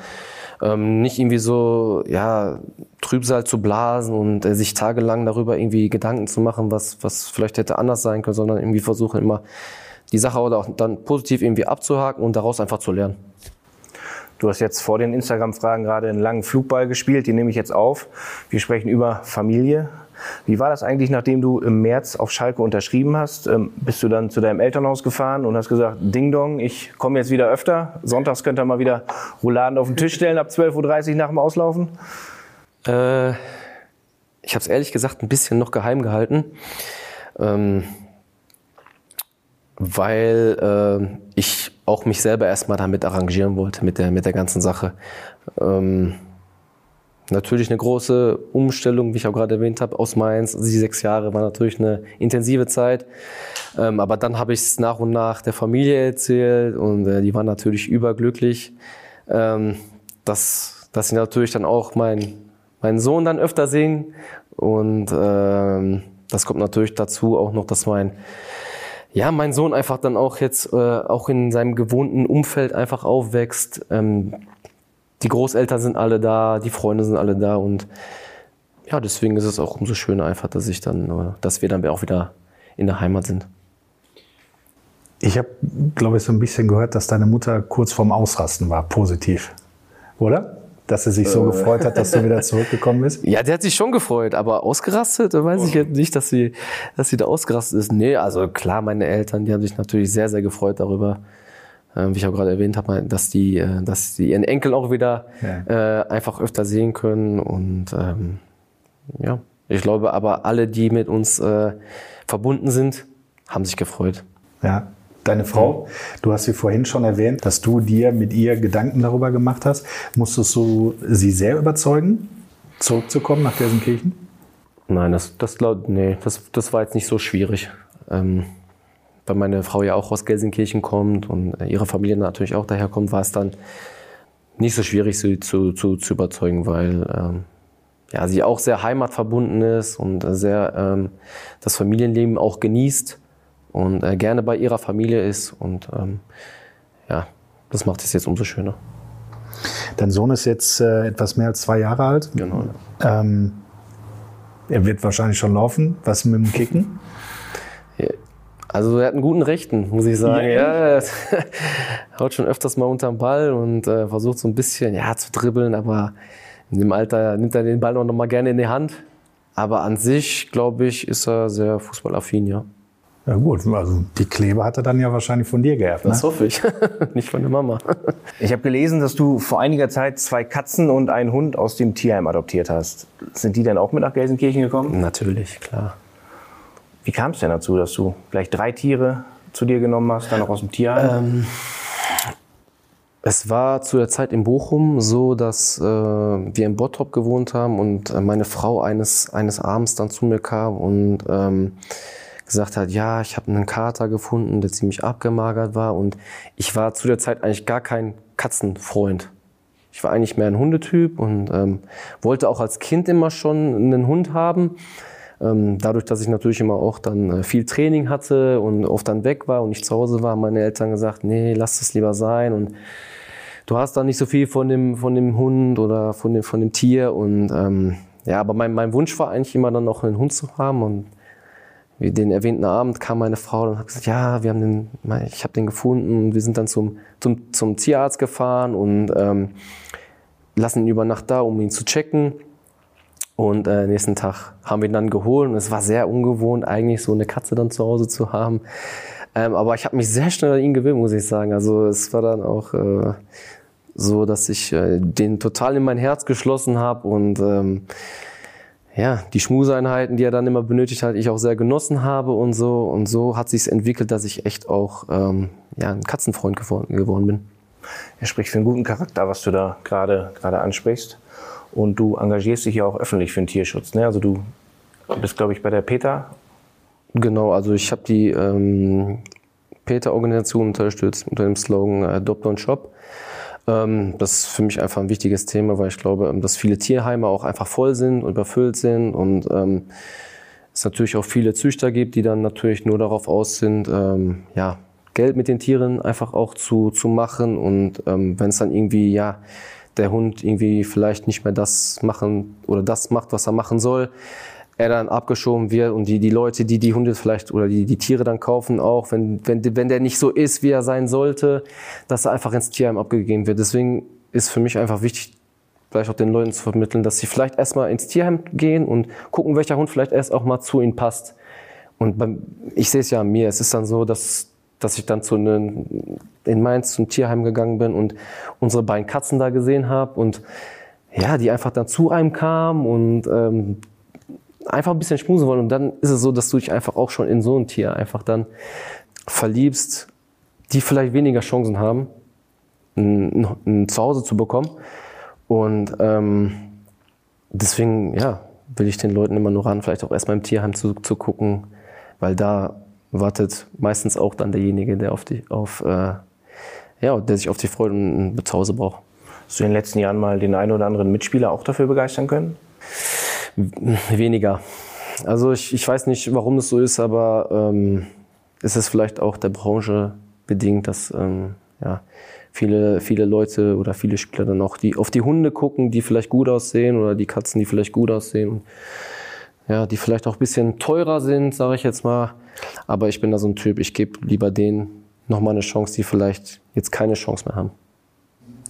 Ähm, nicht irgendwie so ja, Trübsal zu blasen und äh, sich tagelang darüber irgendwie Gedanken zu machen, was, was vielleicht hätte anders sein können, sondern irgendwie versuchen immer die Sache oder auch dann positiv irgendwie abzuhaken und daraus einfach zu lernen. Du hast jetzt vor den Instagram-Fragen gerade einen langen Flugball gespielt, die nehme ich jetzt auf. Wir sprechen über Familie, wie war das eigentlich, nachdem du im März auf Schalke unterschrieben hast? Ähm, bist du dann zu deinem Elternhaus gefahren und hast gesagt, Ding Dong, ich komme jetzt wieder öfter. Sonntags könnt ihr mal wieder Rouladen auf den Tisch stellen ab 12.30 Uhr nach dem Auslaufen? Äh, ich habe es ehrlich gesagt ein bisschen noch geheim gehalten. Ähm, weil äh, ich auch mich selber erstmal damit arrangieren wollte mit der, mit der ganzen Sache. Ähm, Natürlich eine große Umstellung, wie ich auch gerade erwähnt habe, aus Mainz. Die sechs Jahre war natürlich eine intensive Zeit. Ähm, aber dann habe ich es nach und nach der Familie erzählt und äh, die waren natürlich überglücklich, ähm, dass, dass sie natürlich dann auch mein, meinen Sohn dann öfter sehen. Und ähm, das kommt natürlich dazu auch noch, dass mein ja, mein Sohn einfach dann auch jetzt äh, auch in seinem gewohnten Umfeld einfach aufwächst. Ähm, die Großeltern sind alle da, die Freunde sind alle da und ja, deswegen ist es auch umso schöner einfach, dass ich dann, dass wir dann auch wieder in der Heimat sind. Ich habe, glaube ich, so ein bisschen gehört, dass deine Mutter kurz vorm Ausrasten war, positiv. Oder? Dass sie sich so äh. gefreut hat, dass du wieder zurückgekommen bist? Ja, der hat sich schon gefreut, aber ausgerastet, da weiß ich jetzt nicht, dass sie, dass sie da ausgerastet ist. Nee, also klar, meine Eltern, die haben sich natürlich sehr, sehr gefreut darüber, äh, wie ich auch gerade erwähnt habe, dass die, äh, dass die ihren Enkel auch wieder ja. äh, einfach öfter sehen können. Und ähm, ja, ich glaube aber alle, die mit uns äh, verbunden sind, haben sich gefreut. Ja. Deine Frau, du hast sie vorhin schon erwähnt, dass du dir mit ihr Gedanken darüber gemacht hast. Musstest du sie sehr überzeugen, zurückzukommen nach Gelsenkirchen? Nein, das, das, glaub, nee, das, das war jetzt nicht so schwierig. Ähm, weil meine Frau ja auch aus Gelsenkirchen kommt und ihre Familie natürlich auch daher kommt, war es dann nicht so schwierig, sie zu, zu, zu überzeugen, weil ähm, ja, sie auch sehr heimatverbunden ist und sehr ähm, das Familienleben auch genießt und äh, gerne bei ihrer Familie ist. Und ähm, ja, das macht es jetzt umso schöner. Dein Sohn ist jetzt äh, etwas mehr als zwei Jahre alt. Genau. Ähm, er wird wahrscheinlich schon laufen. Was mit dem Kicken? Also er hat einen guten Rechten, muss ich sagen. Ja, ja haut schon öfters mal unterm Ball und äh, versucht so ein bisschen ja, zu dribbeln, aber in dem Alter nimmt er den Ball auch noch mal gerne in die Hand. Aber an sich, glaube ich, ist er sehr fußballaffin, ja. Ja gut, also die Kleber hat er dann ja wahrscheinlich von dir geerbt. Ne? Das hoffe ich, nicht von der Mama. Ich habe gelesen, dass du vor einiger Zeit zwei Katzen und einen Hund aus dem Tierheim adoptiert hast. Sind die denn auch mit nach Gelsenkirchen gekommen? Natürlich, klar. Wie kam es denn dazu, dass du gleich drei Tiere zu dir genommen hast, dann auch aus dem Tierheim? Ähm, es war zu der Zeit in Bochum so, dass äh, wir in Bottrop gewohnt haben und äh, meine Frau eines, eines Abends dann zu mir kam und ähm, gesagt hat, ja, ich habe einen Kater gefunden, der ziemlich abgemagert war und ich war zu der Zeit eigentlich gar kein Katzenfreund. Ich war eigentlich mehr ein Hundetyp und ähm, wollte auch als Kind immer schon einen Hund haben. Ähm, dadurch, dass ich natürlich immer auch dann äh, viel Training hatte und oft dann weg war und nicht zu Hause war, haben meine Eltern gesagt, nee, lass es lieber sein und du hast da nicht so viel von dem, von dem Hund oder von dem, von dem Tier und ähm, ja, aber mein, mein Wunsch war eigentlich immer dann noch einen Hund zu haben und wie den erwähnten Abend kam meine Frau und hat gesagt, ja, wir haben den, ich habe den gefunden. Wir sind dann zum, zum, zum Tierarzt gefahren und ähm, lassen ihn über Nacht da, um ihn zu checken. Und äh, nächsten Tag haben wir ihn dann geholt und es war sehr ungewohnt, eigentlich so eine Katze dann zu Hause zu haben. Ähm, aber ich habe mich sehr schnell an ihn gewöhnt, muss ich sagen. Also es war dann auch äh, so, dass ich äh, den total in mein Herz geschlossen habe und ähm, ja, die Schmuseinheiten, die er dann immer benötigt hat, ich auch sehr genossen habe und so. Und so hat sich entwickelt, dass ich echt auch ähm, ja, ein Katzenfreund geworden, geworden bin. Er spricht für einen guten Charakter, was du da gerade gerade ansprichst. Und du engagierst dich ja auch öffentlich für den Tierschutz. Ne? Also du bist, glaube ich, bei der PETA. Genau, also ich habe die ähm, PETA-Organisation unterstützt unter dem Slogan äh, Adopt und Shop. Ähm, das ist für mich einfach ein wichtiges Thema, weil ich glaube, ähm, dass viele Tierheime auch einfach voll sind und überfüllt sind und ähm, es natürlich auch viele Züchter gibt, die dann natürlich nur darauf aus sind, ja, Geld mit den Tieren einfach auch zu, zu machen und wenn es dann irgendwie, ja, der Hund irgendwie vielleicht nicht mehr das machen oder das macht, was er machen soll, er dann abgeschoben wird und die, die Leute, die die Hunde vielleicht oder die, die Tiere dann kaufen, auch wenn, wenn, wenn der nicht so ist, wie er sein sollte, dass er einfach ins Tierheim abgegeben wird. Deswegen ist für mich einfach wichtig, vielleicht auch den Leuten zu vermitteln, dass sie vielleicht erstmal ins Tierheim gehen und gucken, welcher Hund vielleicht erst auch mal zu ihnen passt. Und beim, ich sehe es ja an mir, es ist dann so, dass, dass ich dann zu einen, in Mainz zum Tierheim gegangen bin und unsere beiden Katzen da gesehen habe und ja, die einfach dann zu einem kamen und ähm, einfach ein bisschen schmusen wollen. Und dann ist es so, dass du dich einfach auch schon in so ein Tier einfach dann verliebst, die vielleicht weniger Chancen haben, ein, ein Zuhause zu bekommen. Und ähm, deswegen, ja, will ich den Leuten immer nur ran, vielleicht auch erstmal im Tierheim zu, zu gucken, weil da wartet meistens auch dann derjenige, der auf die, auf, äh, ja, der sich auf die Freude und ein Zuhause braucht. Hast du in den letzten Jahren mal den einen oder anderen Mitspieler auch dafür begeistern können? Weniger. Also ich, ich weiß nicht, warum es so ist, aber ähm, ist es vielleicht auch der Branche bedingt, dass ähm, ja, viele, viele Leute oder viele Spieler dann auch die, auf die Hunde gucken, die vielleicht gut aussehen oder die Katzen, die vielleicht gut aussehen. Ja, die vielleicht auch ein bisschen teurer sind, sage ich jetzt mal. Aber ich bin da so ein Typ, ich gebe lieber denen nochmal eine Chance, die vielleicht jetzt keine Chance mehr haben.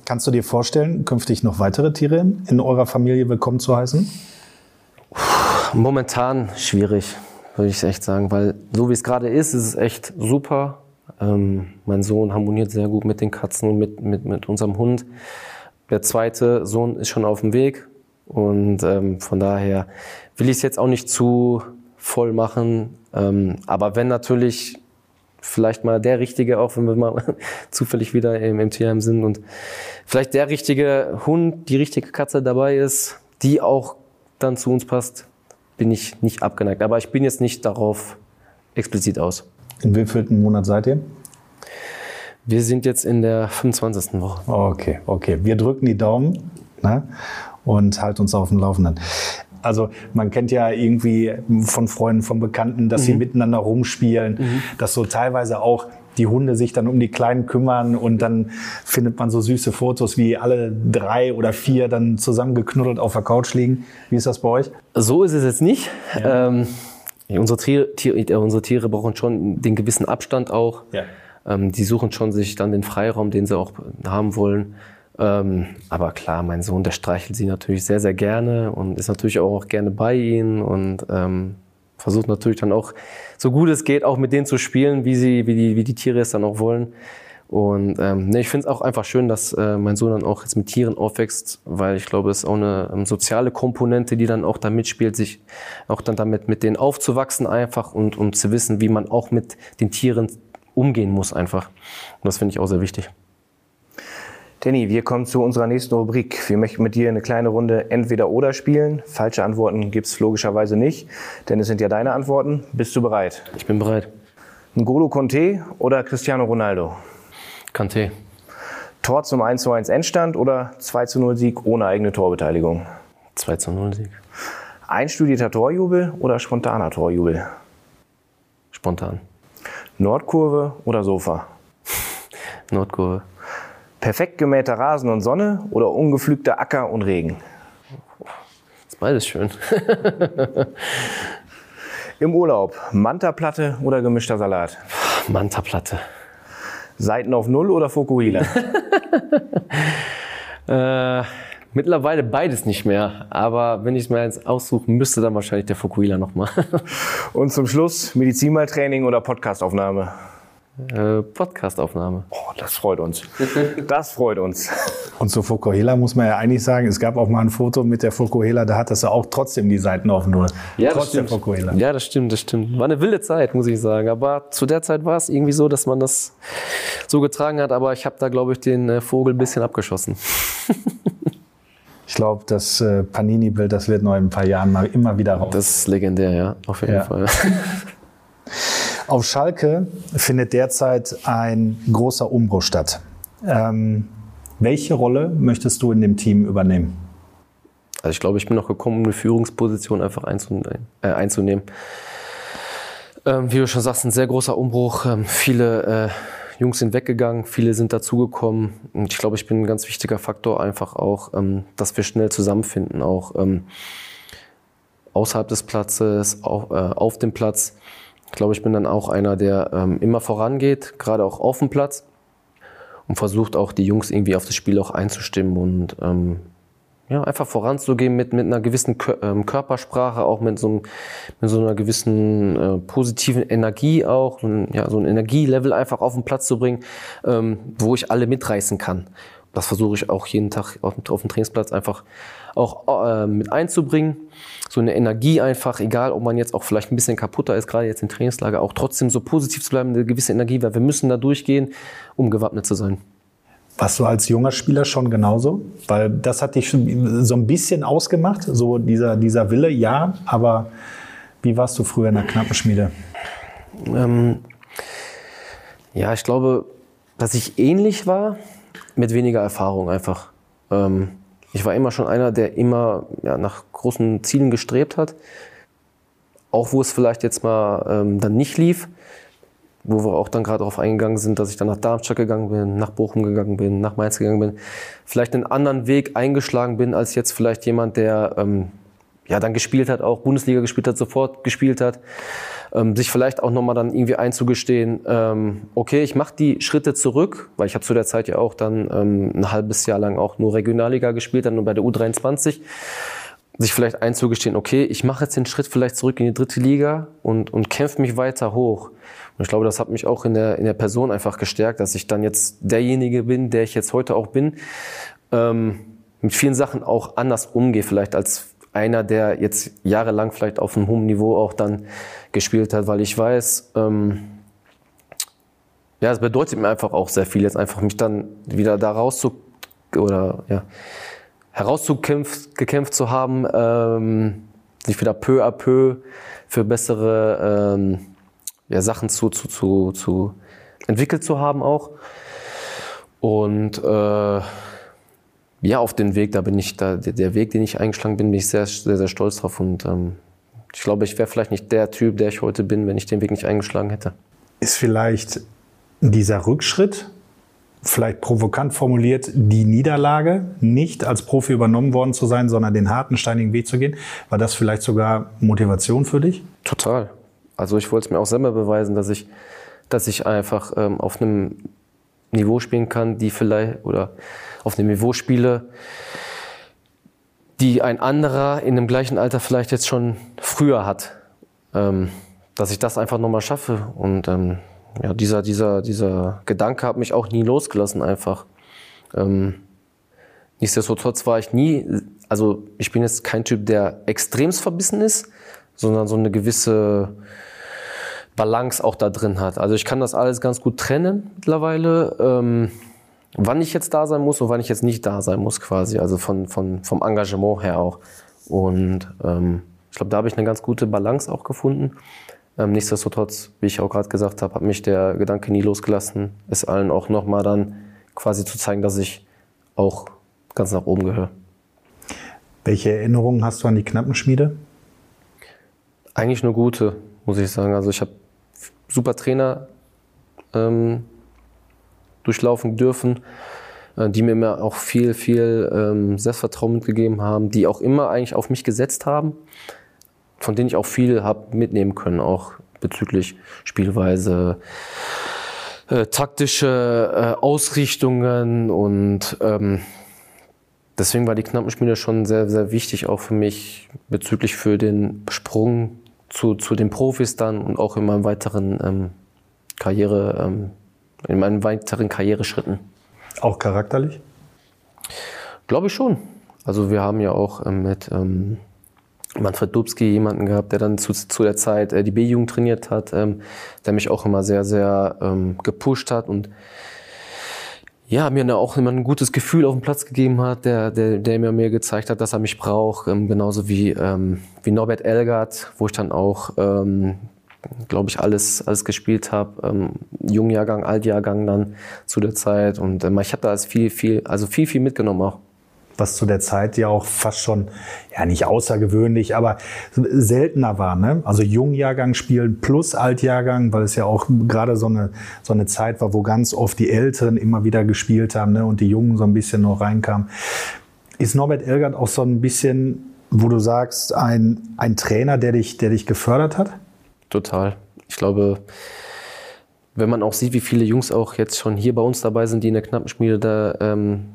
Kannst du dir vorstellen, künftig noch weitere Tiere in eurer Familie willkommen zu heißen? Momentan schwierig, würde ich echt sagen, weil so wie es gerade ist, ist es echt super. Ähm, mein Sohn harmoniert sehr gut mit den Katzen und mit, mit, mit unserem Hund. Der zweite Sohn ist schon auf dem Weg und ähm, von daher will ich es jetzt auch nicht zu voll machen. Ähm, aber wenn natürlich vielleicht mal der Richtige, auch wenn wir mal zufällig wieder im, im Tierheim sind und vielleicht der richtige Hund, die richtige Katze dabei ist, die auch dann zu uns passt, bin ich nicht abgeneigt. Aber ich bin jetzt nicht darauf explizit aus. In wievielten Monat seid ihr? Wir sind jetzt in der 25. Woche. Okay, okay. Wir drücken die Daumen ne? und halten uns auf dem Laufenden. Also man kennt ja irgendwie von Freunden, von Bekannten, dass mhm. sie miteinander rumspielen, mhm. dass so teilweise auch die Hunde sich dann um die Kleinen kümmern und dann findet man so süße Fotos, wie alle drei oder vier dann zusammengeknuddelt auf der Couch liegen. Wie ist das bei euch? So ist es jetzt nicht. Ja. Ähm, unsere, Tiere, Tiere, äh, unsere Tiere brauchen schon den gewissen Abstand auch. Ja. Ähm, die suchen schon sich dann den Freiraum, den sie auch haben wollen. Ähm, aber klar, mein Sohn, der streichelt sie natürlich sehr, sehr gerne und ist natürlich auch gerne bei ihnen und ähm, versuche natürlich dann auch, so gut es geht, auch mit denen zu spielen, wie, sie, wie, die, wie die Tiere es dann auch wollen. Und ähm, nee, ich finde es auch einfach schön, dass äh, mein Sohn dann auch jetzt mit Tieren aufwächst, weil ich glaube, es ist auch eine ähm, soziale Komponente, die dann auch da mitspielt, sich auch dann damit mit denen aufzuwachsen einfach und, und zu wissen, wie man auch mit den Tieren umgehen muss einfach. Und das finde ich auch sehr wichtig. Danny, wir kommen zu unserer nächsten Rubrik. Wir möchten mit dir eine kleine Runde entweder oder spielen. Falsche Antworten gibt es logischerweise nicht, denn es sind ja deine Antworten. Bist du bereit? Ich bin bereit. N'Golo Conte oder Cristiano Ronaldo? Kanté. Tor zum 1 zu 1 Endstand oder 2 zu 0 Sieg ohne eigene Torbeteiligung? 2 zu 0 Sieg. Einstudierter Torjubel oder spontaner Torjubel? Spontan. Nordkurve oder Sofa? Nordkurve. Perfekt gemähter Rasen und Sonne oder ungepflügter Acker und Regen? Ist beides schön. Im Urlaub Manta-Platte oder gemischter Salat? Manta-Platte. Seiten auf Null oder Fokuhila? äh, mittlerweile beides nicht mehr. Aber wenn ich es mir jetzt aussuchen müsste, dann wahrscheinlich der Fokuhila nochmal. Und zum Schluss Medizinmaltraining oder Podcastaufnahme? Äh, Podcastaufnahme. Oh, das freut uns. Das freut uns. Und zu Fukuhila muss man ja eigentlich sagen, es gab auch mal ein Foto mit der Fukuhila, da hattest du auch trotzdem die Seiten auf Null. Ja, Trotz das stimmt. der. Ja, das stimmt, das stimmt. War eine wilde Zeit, muss ich sagen. Aber zu der Zeit war es irgendwie so, dass man das so getragen hat. Aber ich habe da, glaube ich, den äh, Vogel ein bisschen abgeschossen. Ich glaube, das äh, Panini-Bild, das wird noch in ein paar Jahren mal immer wieder raus. Das ist legendär, ja, auf jeden Ja. Fall. Auf Schalke findet derzeit ein großer Umbruch statt. Ähm, welche Rolle möchtest du in dem Team übernehmen? Also ich glaube, ich bin noch gekommen, um eine Führungsposition einfach einzunehmen. Äh, einzunehmen. Ähm, wie du schon sagst, ein sehr großer Umbruch. Ähm, viele äh, Jungs sind weggegangen, viele sind dazugekommen. Und ich glaube, ich bin ein ganz wichtiger Faktor einfach auch, ähm, dass wir schnell zusammenfinden, auch ähm, außerhalb des Platzes, auch, äh, auf dem Platz. Ich glaube, ich bin dann auch einer, der ähm, immer vorangeht, gerade auch auf dem Platz und versucht auch die Jungs irgendwie auf das Spiel auch einzustimmen und ähm, ja, einfach voranzugehen mit, mit einer gewissen ähm, Körpersprache, auch mit so, einem, mit so einer gewissen äh, positiven Energie auch, so ein, ja, so ein Energielevel einfach auf den Platz zu bringen, ähm, wo ich alle mitreißen kann. Das versuche ich auch jeden Tag auf, auf dem Trainingsplatz einfach auch äh, mit einzubringen. So eine Energie einfach, egal ob man jetzt auch vielleicht ein bisschen kaputter ist, gerade jetzt im Trainingslager, auch trotzdem so positiv zu bleiben, eine gewisse Energie, weil wir müssen da durchgehen, um gewappnet zu sein. Warst du als junger Spieler schon genauso? Weil das hat dich schon so ein bisschen ausgemacht, so dieser, dieser Wille, ja, aber wie warst du früher in der Knappenschmiede? Ähm, ja, ich glaube, dass ich ähnlich war, mit weniger Erfahrung einfach. Ähm, ich war immer schon einer, der immer ja, nach großen Zielen gestrebt hat. Auch wo es vielleicht jetzt mal ähm, dann nicht lief, wo wir auch dann gerade darauf eingegangen sind, dass ich dann nach Darmstadt gegangen bin, nach Bochum gegangen bin, nach Mainz gegangen bin, vielleicht einen anderen Weg eingeschlagen bin als jetzt vielleicht jemand, der ähm, ja dann gespielt hat, auch Bundesliga gespielt hat, sofort gespielt hat, ähm, sich vielleicht auch nochmal dann irgendwie einzugestehen, ähm, okay, ich mache die Schritte zurück, weil ich habe zu der Zeit ja auch dann ähm, ein halbes Jahr lang auch nur Regionalliga gespielt, dann nur bei der U23 sich vielleicht einzugestehen, okay, ich mache jetzt den Schritt vielleicht zurück in die dritte Liga und, und kämpfe mich weiter hoch. Und ich glaube, das hat mich auch in der, in der Person einfach gestärkt, dass ich dann jetzt derjenige bin, der ich jetzt heute auch bin, ähm, mit vielen Sachen auch anders umgehe, vielleicht als einer, der jetzt jahrelang vielleicht auf einem hohen Niveau auch dann gespielt hat, weil ich weiß, ähm, ja, es bedeutet mir einfach auch sehr viel, jetzt einfach mich dann wieder da rauszu oder ja, herausgekämpft gekämpft zu haben, ähm, sich wieder peu à peu für bessere ähm, ja, Sachen zu, zu, zu, zu entwickelt zu haben auch. Und äh, ja, auf den Weg, da bin ich, da, der, Weg, den ich eingeschlagen bin, bin ich sehr, sehr, sehr stolz drauf. Und ähm, ich glaube, ich wäre vielleicht nicht der Typ, der ich heute bin, wenn ich den Weg nicht eingeschlagen hätte. Ist vielleicht dieser Rückschritt, vielleicht provokant formuliert, die Niederlage, nicht als Profi übernommen worden zu sein, sondern den harten, steinigen Weg zu gehen, war das vielleicht sogar Motivation für dich? Total. Also ich wollte es mir auch selber beweisen, dass ich, dass ich einfach ähm, auf einem Niveau spielen kann, die vielleicht oder auf einem Niveau spiele, die ein anderer in dem gleichen Alter vielleicht jetzt schon früher hat. ähm, dass ich das einfach nochmal schaffe. Und ähm, ja, dieser, dieser, dieser Gedanke hat mich auch nie losgelassen einfach. Ähm, nichtsdestotrotz war ich nie, also ich bin jetzt kein Typ, der extremst verbissen ist, sondern so eine gewisse Balance auch da drin hat. Also ich kann das alles ganz gut trennen mittlerweile, ähm, wann ich jetzt da sein muss und wann ich jetzt nicht da sein muss quasi, also von, von, vom Engagement her auch. Und ähm, ich glaube, da habe ich eine ganz gute Balance auch gefunden. Ähm, nichtsdestotrotz, wie ich auch gerade gesagt habe, hat mich der Gedanke nie losgelassen, es allen auch nochmal dann quasi zu zeigen, dass ich auch ganz nach oben gehöre. Welche Erinnerungen hast du an die Knappenschmiede? Eigentlich nur gute, muss ich sagen. Also ich habe super Trainer ähm, durchlaufen dürfen, äh, die mir immer auch viel, viel ähm, Selbstvertrauen mitgegeben haben, die auch immer eigentlich auf mich gesetzt haben von denen ich auch viel habe mitnehmen können, auch bezüglich Spielweise, äh, taktische äh, Ausrichtungen und ähm, deswegen war die Knappenspiele schon sehr, sehr wichtig, auch für mich bezüglich für den Sprung zu, zu den Profis dann und auch in meinem weiteren ähm, Karriere, ähm, in meinen weiteren Karriereschritten. Auch charakterlich? Glaube ich schon. Also wir haben ja auch ähm, mit ähm, Manfred Dubski jemanden gehabt, der dann zu, zu der Zeit äh, die B-Jugend trainiert hat, ähm, der mich auch immer sehr, sehr ähm, gepusht hat und ja, mir auch immer ein gutes Gefühl auf den Platz gegeben hat, der, der, der mir, mir gezeigt hat, dass er mich braucht, ähm, genauso wie, ähm, wie Norbert Elgert, wo ich dann auch, ähm, glaube ich, alles, alles gespielt habe, ähm, Jungjahrgang, Altjahrgang dann zu der Zeit. Und ähm, ich habe da alles viel, viel, also viel, viel mitgenommen auch was zu der Zeit ja auch fast schon, ja nicht außergewöhnlich, aber seltener war. Ne? Also Jungjahrgang spielen plus Altjahrgang, weil es ja auch gerade so eine, so eine Zeit war, wo ganz oft die Älteren immer wieder gespielt haben ne? und die Jungen so ein bisschen noch reinkamen. Ist Norbert Elgert auch so ein bisschen, wo du sagst, ein, ein Trainer, der dich, der dich gefördert hat? Total. Ich glaube, wenn man auch sieht, wie viele Jungs auch jetzt schon hier bei uns dabei sind, die in der Knappenschmiede da ähm,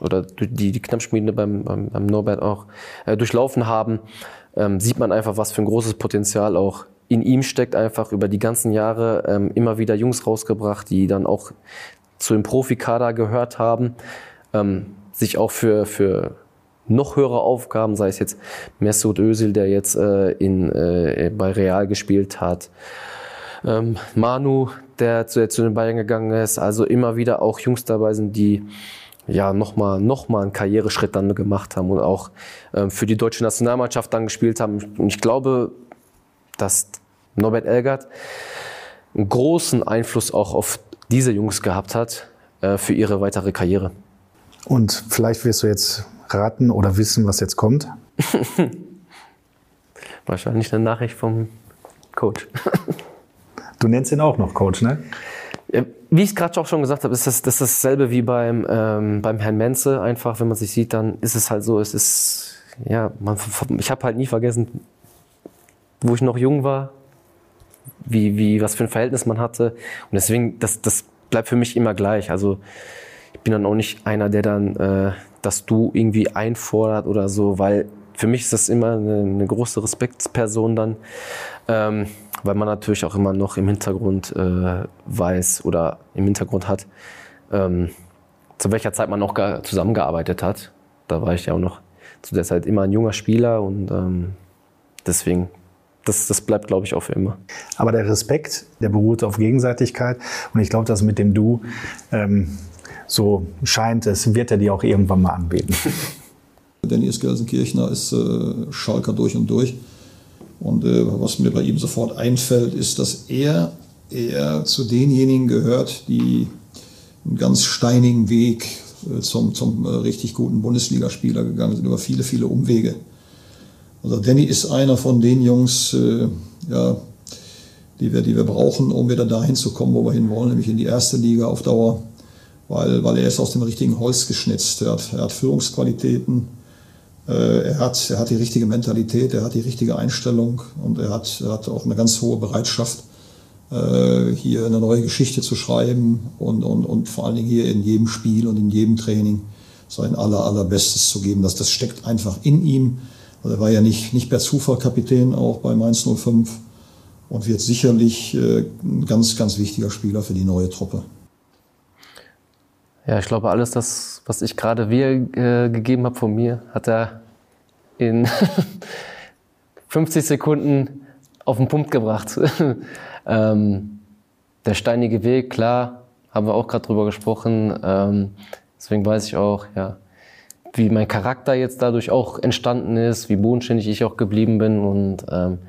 oder die, die Knappschmiede beim, beim, beim Norbert auch äh, durchlaufen haben, ähm, sieht man einfach, was für ein großes Potenzial auch in ihm steckt, einfach über die ganzen Jahre ähm, immer wieder Jungs rausgebracht, die dann auch zu dem Profikader gehört haben, ähm, sich auch für, für noch höhere Aufgaben, sei es jetzt Mesut Özil, der jetzt äh, in, äh, bei Real gespielt hat, ähm, Manu, der zu, der zu den Bayern gegangen ist, also immer wieder auch Jungs dabei sind, die ja, nochmal noch mal einen Karriereschritt dann gemacht haben und auch ähm, für die deutsche Nationalmannschaft dann gespielt haben. Und ich glaube, dass Norbert Elgert einen großen Einfluss auch auf diese Jungs gehabt hat äh, für ihre weitere Karriere. Und vielleicht wirst du jetzt raten oder wissen, was jetzt kommt? Wahrscheinlich eine Nachricht vom Coach. du nennst ihn auch noch Coach, ne? Wie ich gerade auch schon gesagt habe, ist das, das ist dasselbe wie beim, ähm, beim Herrn Menze. Einfach, wenn man sich sieht, dann ist es halt so, es ist, ja, man, ich habe halt nie vergessen, wo ich noch jung war, wie, wie, was für ein Verhältnis man hatte. Und deswegen, das, das bleibt für mich immer gleich. Also ich bin dann auch nicht einer, der dann äh, das Du irgendwie einfordert oder so, weil für mich ist das immer eine, eine große Respektsperson dann. Ähm, weil man natürlich auch immer noch im Hintergrund äh, weiß oder im Hintergrund hat, ähm, zu welcher Zeit man noch zusammengearbeitet hat. Da war ich ja auch noch zu der Zeit immer ein junger Spieler und ähm, deswegen, das, das bleibt, glaube ich, auch für immer. Aber der Respekt, der beruht auf Gegenseitigkeit und ich glaube, dass mit dem Du, ähm, so scheint es, wird er dir auch irgendwann mal anbeten. Dennis Gelsenkirchner ist äh, Schalker durch und durch. Und äh, was mir bei ihm sofort einfällt, ist, dass er eher zu denjenigen gehört, die einen ganz steinigen Weg äh, zum, zum äh, richtig guten Bundesligaspieler gegangen sind, über viele, viele Umwege. Also Danny ist einer von den Jungs, äh, ja, die wir, die wir brauchen, um wieder dahin zu kommen, wo wir hin wollen, nämlich in die erste Liga auf Dauer, weil, weil er ist aus dem richtigen Holz geschnitzt. Er hat, er hat Führungsqualitäten, er, hat, er hat die richtige Mentalität, er hat die richtige Einstellung und er hat, er hat auch eine ganz hohe Bereitschaft, äh, hier eine neue Geschichte zu schreiben und, und, und vor allen Dingen hier in jedem Spiel und in jedem Training sein aller, allerbestes zu geben. Das, das steckt einfach in ihm. Also er war ja nicht, nicht per Zufall Kapitän auch bei Mainz 05, und wird sicherlich äh, ein ganz, ganz wichtiger Spieler für die neue Truppe. Ja, ich glaube, alles das, was ich gerade wir äh, gegeben habe von mir, hat er in 50 Sekunden auf den Punkt gebracht. ähm, der steinige Weg, klar, haben wir auch gerade drüber gesprochen. Ähm, deswegen weiß ich auch, ja, wie mein Charakter jetzt dadurch auch entstanden ist, wie bodenständig ich auch geblieben bin und ähm,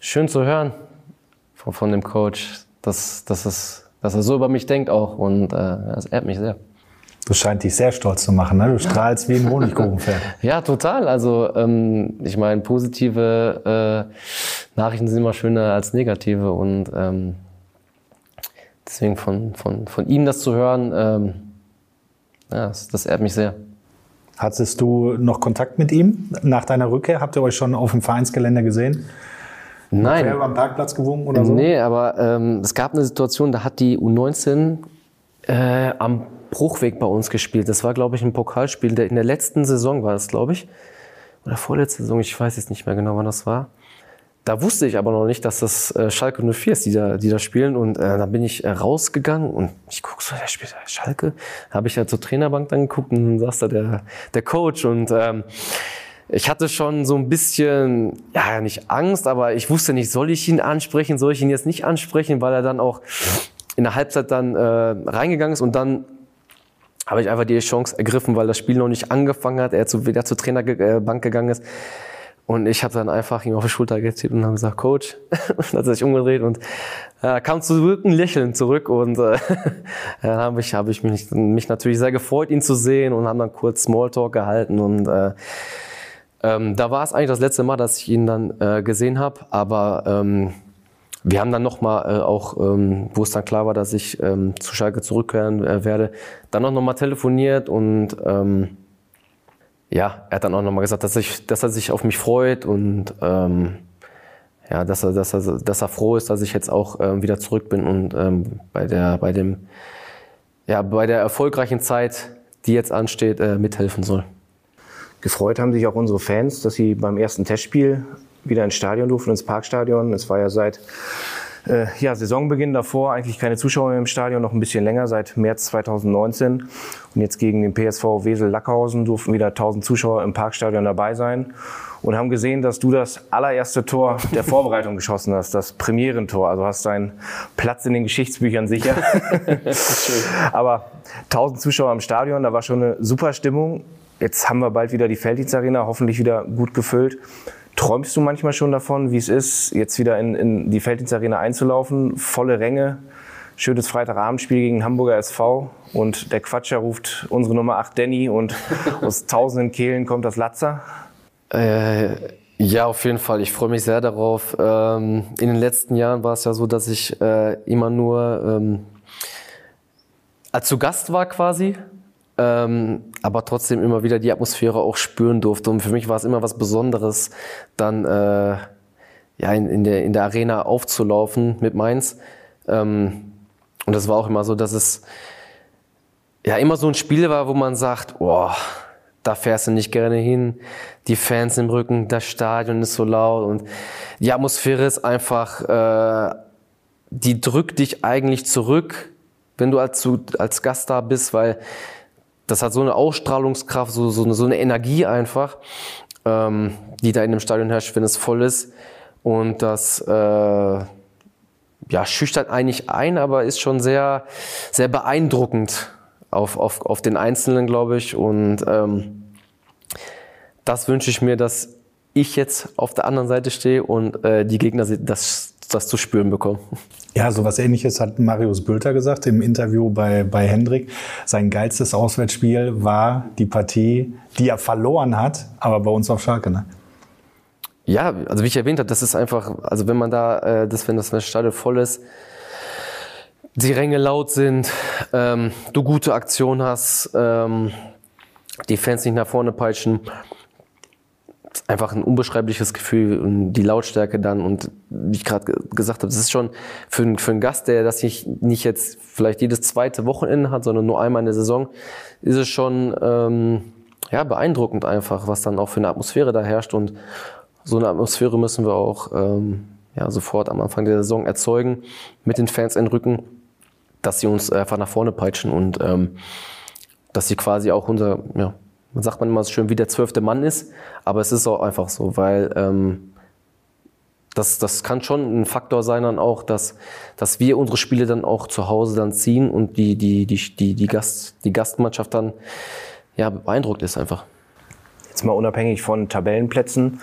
schön zu hören von, von dem Coach, dass, dass, es, dass er so über mich denkt auch und äh, das ehrt mich sehr. Das scheint dich sehr stolz zu machen, ne? Du strahlst wie ein Honigkuchenpferd. ja, total. Also ähm, ich meine, positive äh, Nachrichten sind immer schöner als negative und ähm, deswegen von, von, von ihm das zu hören, ähm, ja, das, das ehrt mich sehr. Hattest du noch Kontakt mit ihm nach deiner Rückkehr? Habt ihr euch schon auf dem Vereinsgelände gesehen? Nein. Hat er am Parkplatz gewungen oder so? Nee, aber ähm, es gab eine Situation, da hat die U19 äh, am Bruchweg bei uns gespielt. Das war, glaube ich, ein Pokalspiel. In der letzten Saison war das, glaube ich. Oder vorletzte Saison, ich weiß jetzt nicht mehr genau, wann das war. Da wusste ich aber noch nicht, dass das äh, Schalke 04 ist, die da, die da spielen. Und äh, dann bin ich äh, rausgegangen und ich guck so, der spielt Schalke. Da habe ich halt zur Trainerbank dann geguckt und dann saß da der, der Coach. Und ähm, ich hatte schon so ein bisschen, ja, nicht Angst, aber ich wusste nicht, soll ich ihn ansprechen, soll ich ihn jetzt nicht ansprechen, weil er dann auch in der Halbzeit dann äh, reingegangen ist und dann habe ich einfach die Chance ergriffen, weil das Spiel noch nicht angefangen hat, er zu, wieder zur Trainerbank gegangen ist. Und ich habe dann einfach ihm auf die Schulter getippt und habe gesagt, Coach. und hat sich umgedreht und äh, kam zurück, ein Lächeln zurück. Und äh, dann habe ich, hab ich mich, mich natürlich sehr gefreut, ihn zu sehen und haben dann kurz Smalltalk gehalten. Und äh, ähm, da war es eigentlich das letzte Mal, dass ich ihn dann äh, gesehen habe. Aber ähm, wir haben dann nochmal äh, auch, ähm, wo es dann klar war, dass ich ähm, zu Schalke zurückkehren äh, werde, dann auch nochmal telefoniert und ähm, ja, er hat dann auch nochmal gesagt, dass, ich, dass er sich auf mich freut und ähm, ja, dass er, dass, er, dass er froh ist, dass ich jetzt auch ähm, wieder zurück bin und ähm, bei, der, bei, dem, ja, bei der erfolgreichen Zeit, die jetzt ansteht, äh, mithelfen soll. Gefreut haben sich auch unsere Fans, dass sie beim ersten Testspiel wieder ins Stadion durften, ins Parkstadion. Es war ja seit äh, ja, Saisonbeginn davor eigentlich keine Zuschauer im Stadion, noch ein bisschen länger, seit März 2019. Und jetzt gegen den PSV Wesel-Lackhausen durften wieder 1000 Zuschauer im Parkstadion dabei sein und haben gesehen, dass du das allererste Tor der Vorbereitung geschossen hast, das Premierentor. Also hast deinen Platz in den Geschichtsbüchern sicher. Aber 1000 Zuschauer im Stadion, da war schon eine super Stimmung. Jetzt haben wir bald wieder die Felddienstarena, hoffentlich wieder gut gefüllt. Träumst du manchmal schon davon, wie es ist, jetzt wieder in, in die Felddienstarena einzulaufen? Volle Ränge, schönes Freitagabendspiel gegen Hamburger SV und der Quatscher ruft unsere Nummer 8 Danny und aus tausenden Kehlen kommt das Latzer? Äh, ja, auf jeden Fall. Ich freue mich sehr darauf. Ähm, in den letzten Jahren war es ja so, dass ich äh, immer nur ähm, als zu Gast war quasi ähm, aber trotzdem immer wieder die Atmosphäre auch spüren durfte. Und für mich war es immer was Besonderes, dann äh, ja, in, in, der, in der Arena aufzulaufen mit Mainz. Ähm, und das war auch immer so, dass es ja immer so ein Spiel war, wo man sagt, boah, da fährst du nicht gerne hin. Die Fans im Rücken, das Stadion ist so laut und die Atmosphäre ist einfach, äh, die drückt dich eigentlich zurück, wenn du als, als Gast da bist, weil das hat so eine Ausstrahlungskraft, so, so, eine, so eine Energie einfach, ähm, die da in dem Stadion herrscht, wenn es voll ist. Und das äh, ja, schüchtert eigentlich ein, aber ist schon sehr, sehr beeindruckend auf, auf, auf den Einzelnen, glaube ich. Und ähm, das wünsche ich mir, dass ich jetzt auf der anderen Seite stehe und äh, die Gegner das, das zu spüren bekommen. Ja, so was ähnliches hat Marius Bülter gesagt im Interview bei, bei Hendrik. Sein geilstes Auswärtsspiel war die Partie, die er verloren hat, aber bei uns auf Schalke, ne? Ja, also wie ich erwähnt habe, das ist einfach, also wenn man da, äh, das, wenn das Stadion voll ist, die Ränge laut sind, ähm, du gute Aktion hast, ähm, die Fans nicht nach vorne peitschen, einfach ein unbeschreibliches Gefühl und die Lautstärke dann und wie ich gerade gesagt habe, das ist schon für, einen, für einen Gast, der das nicht, nicht jetzt vielleicht jedes zweite Wochenende hat, sondern nur einmal in der Saison, ist es schon ähm, ja, beeindruckend einfach, was dann auch für eine Atmosphäre da herrscht und so eine Atmosphäre müssen wir auch ähm, ja, sofort am Anfang der Saison erzeugen, mit den Fans in dass sie uns einfach nach vorne peitschen und ähm, dass sie quasi auch unser, ja, man sagt man immer so schön, wie der zwölfte Mann ist, aber es ist auch einfach so, weil ähm, das, das kann schon ein Faktor sein dann auch, dass, dass wir unsere Spiele dann auch zu Hause dann ziehen und die, die, die, die, die, Gast, die Gastmannschaft dann ja, beeindruckt ist einfach. Jetzt mal unabhängig von Tabellenplätzen.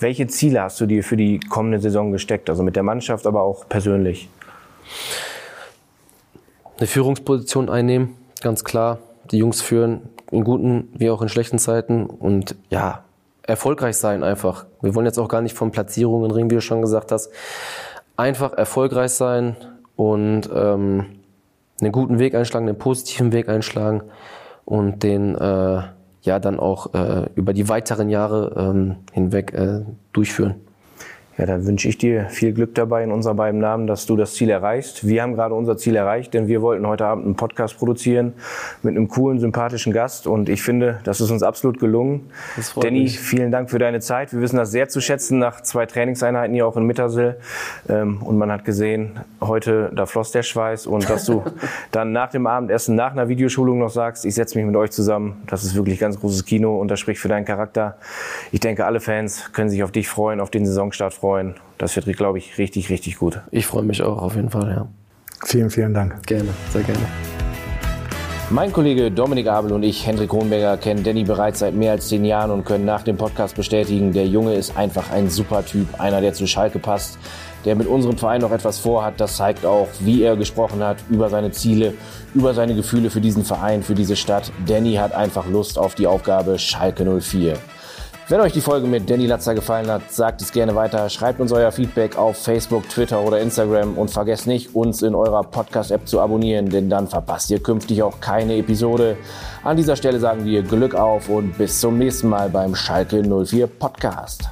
Welche Ziele hast du dir für die kommende Saison gesteckt? Also mit der Mannschaft, aber auch persönlich? Eine Führungsposition einnehmen, ganz klar. Die Jungs führen in guten wie auch in schlechten Zeiten und ja, erfolgreich sein einfach. Wir wollen jetzt auch gar nicht von Platzierungen reden, wie du schon gesagt hast. Einfach erfolgreich sein und ähm, einen guten Weg einschlagen, einen positiven Weg einschlagen und den äh, ja dann auch äh, über die weiteren Jahre ähm, hinweg äh, durchführen. Ja, dann wünsche ich dir viel Glück dabei in unserer beiden Namen, dass du das Ziel erreichst. Wir haben gerade unser Ziel erreicht, denn wir wollten heute Abend einen Podcast produzieren mit einem coolen, sympathischen Gast und ich finde, das ist uns absolut gelungen. Danny, mich. vielen Dank für deine Zeit. Wir wissen das sehr zu schätzen nach zwei Trainingseinheiten hier auch in Mittersill ähm, und man hat gesehen, heute da floss der Schweiß und dass du dann nach dem Abendessen, nach einer Videoschulung noch sagst, ich setze mich mit euch zusammen. Das ist wirklich ganz großes Kino und das spricht für deinen Charakter. Ich denke, alle Fans können sich auf dich freuen, auf den Saisonstart freuen. Das wird, glaube ich, richtig, richtig gut. Ich freue mich auch auf jeden Fall, ja. Vielen, vielen Dank. Gerne, sehr gerne. Mein Kollege Dominik Abel und ich, Hendrik Hohenberger, kennen Danny bereits seit mehr als zehn Jahren und können nach dem Podcast bestätigen, der Junge ist einfach ein super Typ, einer, der zu Schalke passt, der mit unserem Verein noch etwas vorhat. Das zeigt auch, wie er gesprochen hat über seine Ziele, über seine Gefühle für diesen Verein, für diese Stadt. Danny hat einfach Lust auf die Aufgabe Schalke 04. Wenn euch die Folge mit Danny Latzer gefallen hat, sagt es gerne weiter. Schreibt uns euer Feedback auf Facebook, Twitter oder Instagram und vergesst nicht, uns in eurer Podcast-App zu abonnieren, denn dann verpasst ihr künftig auch keine Episode. An dieser Stelle sagen wir Glück auf und bis zum nächsten Mal beim Schalke 04 Podcast.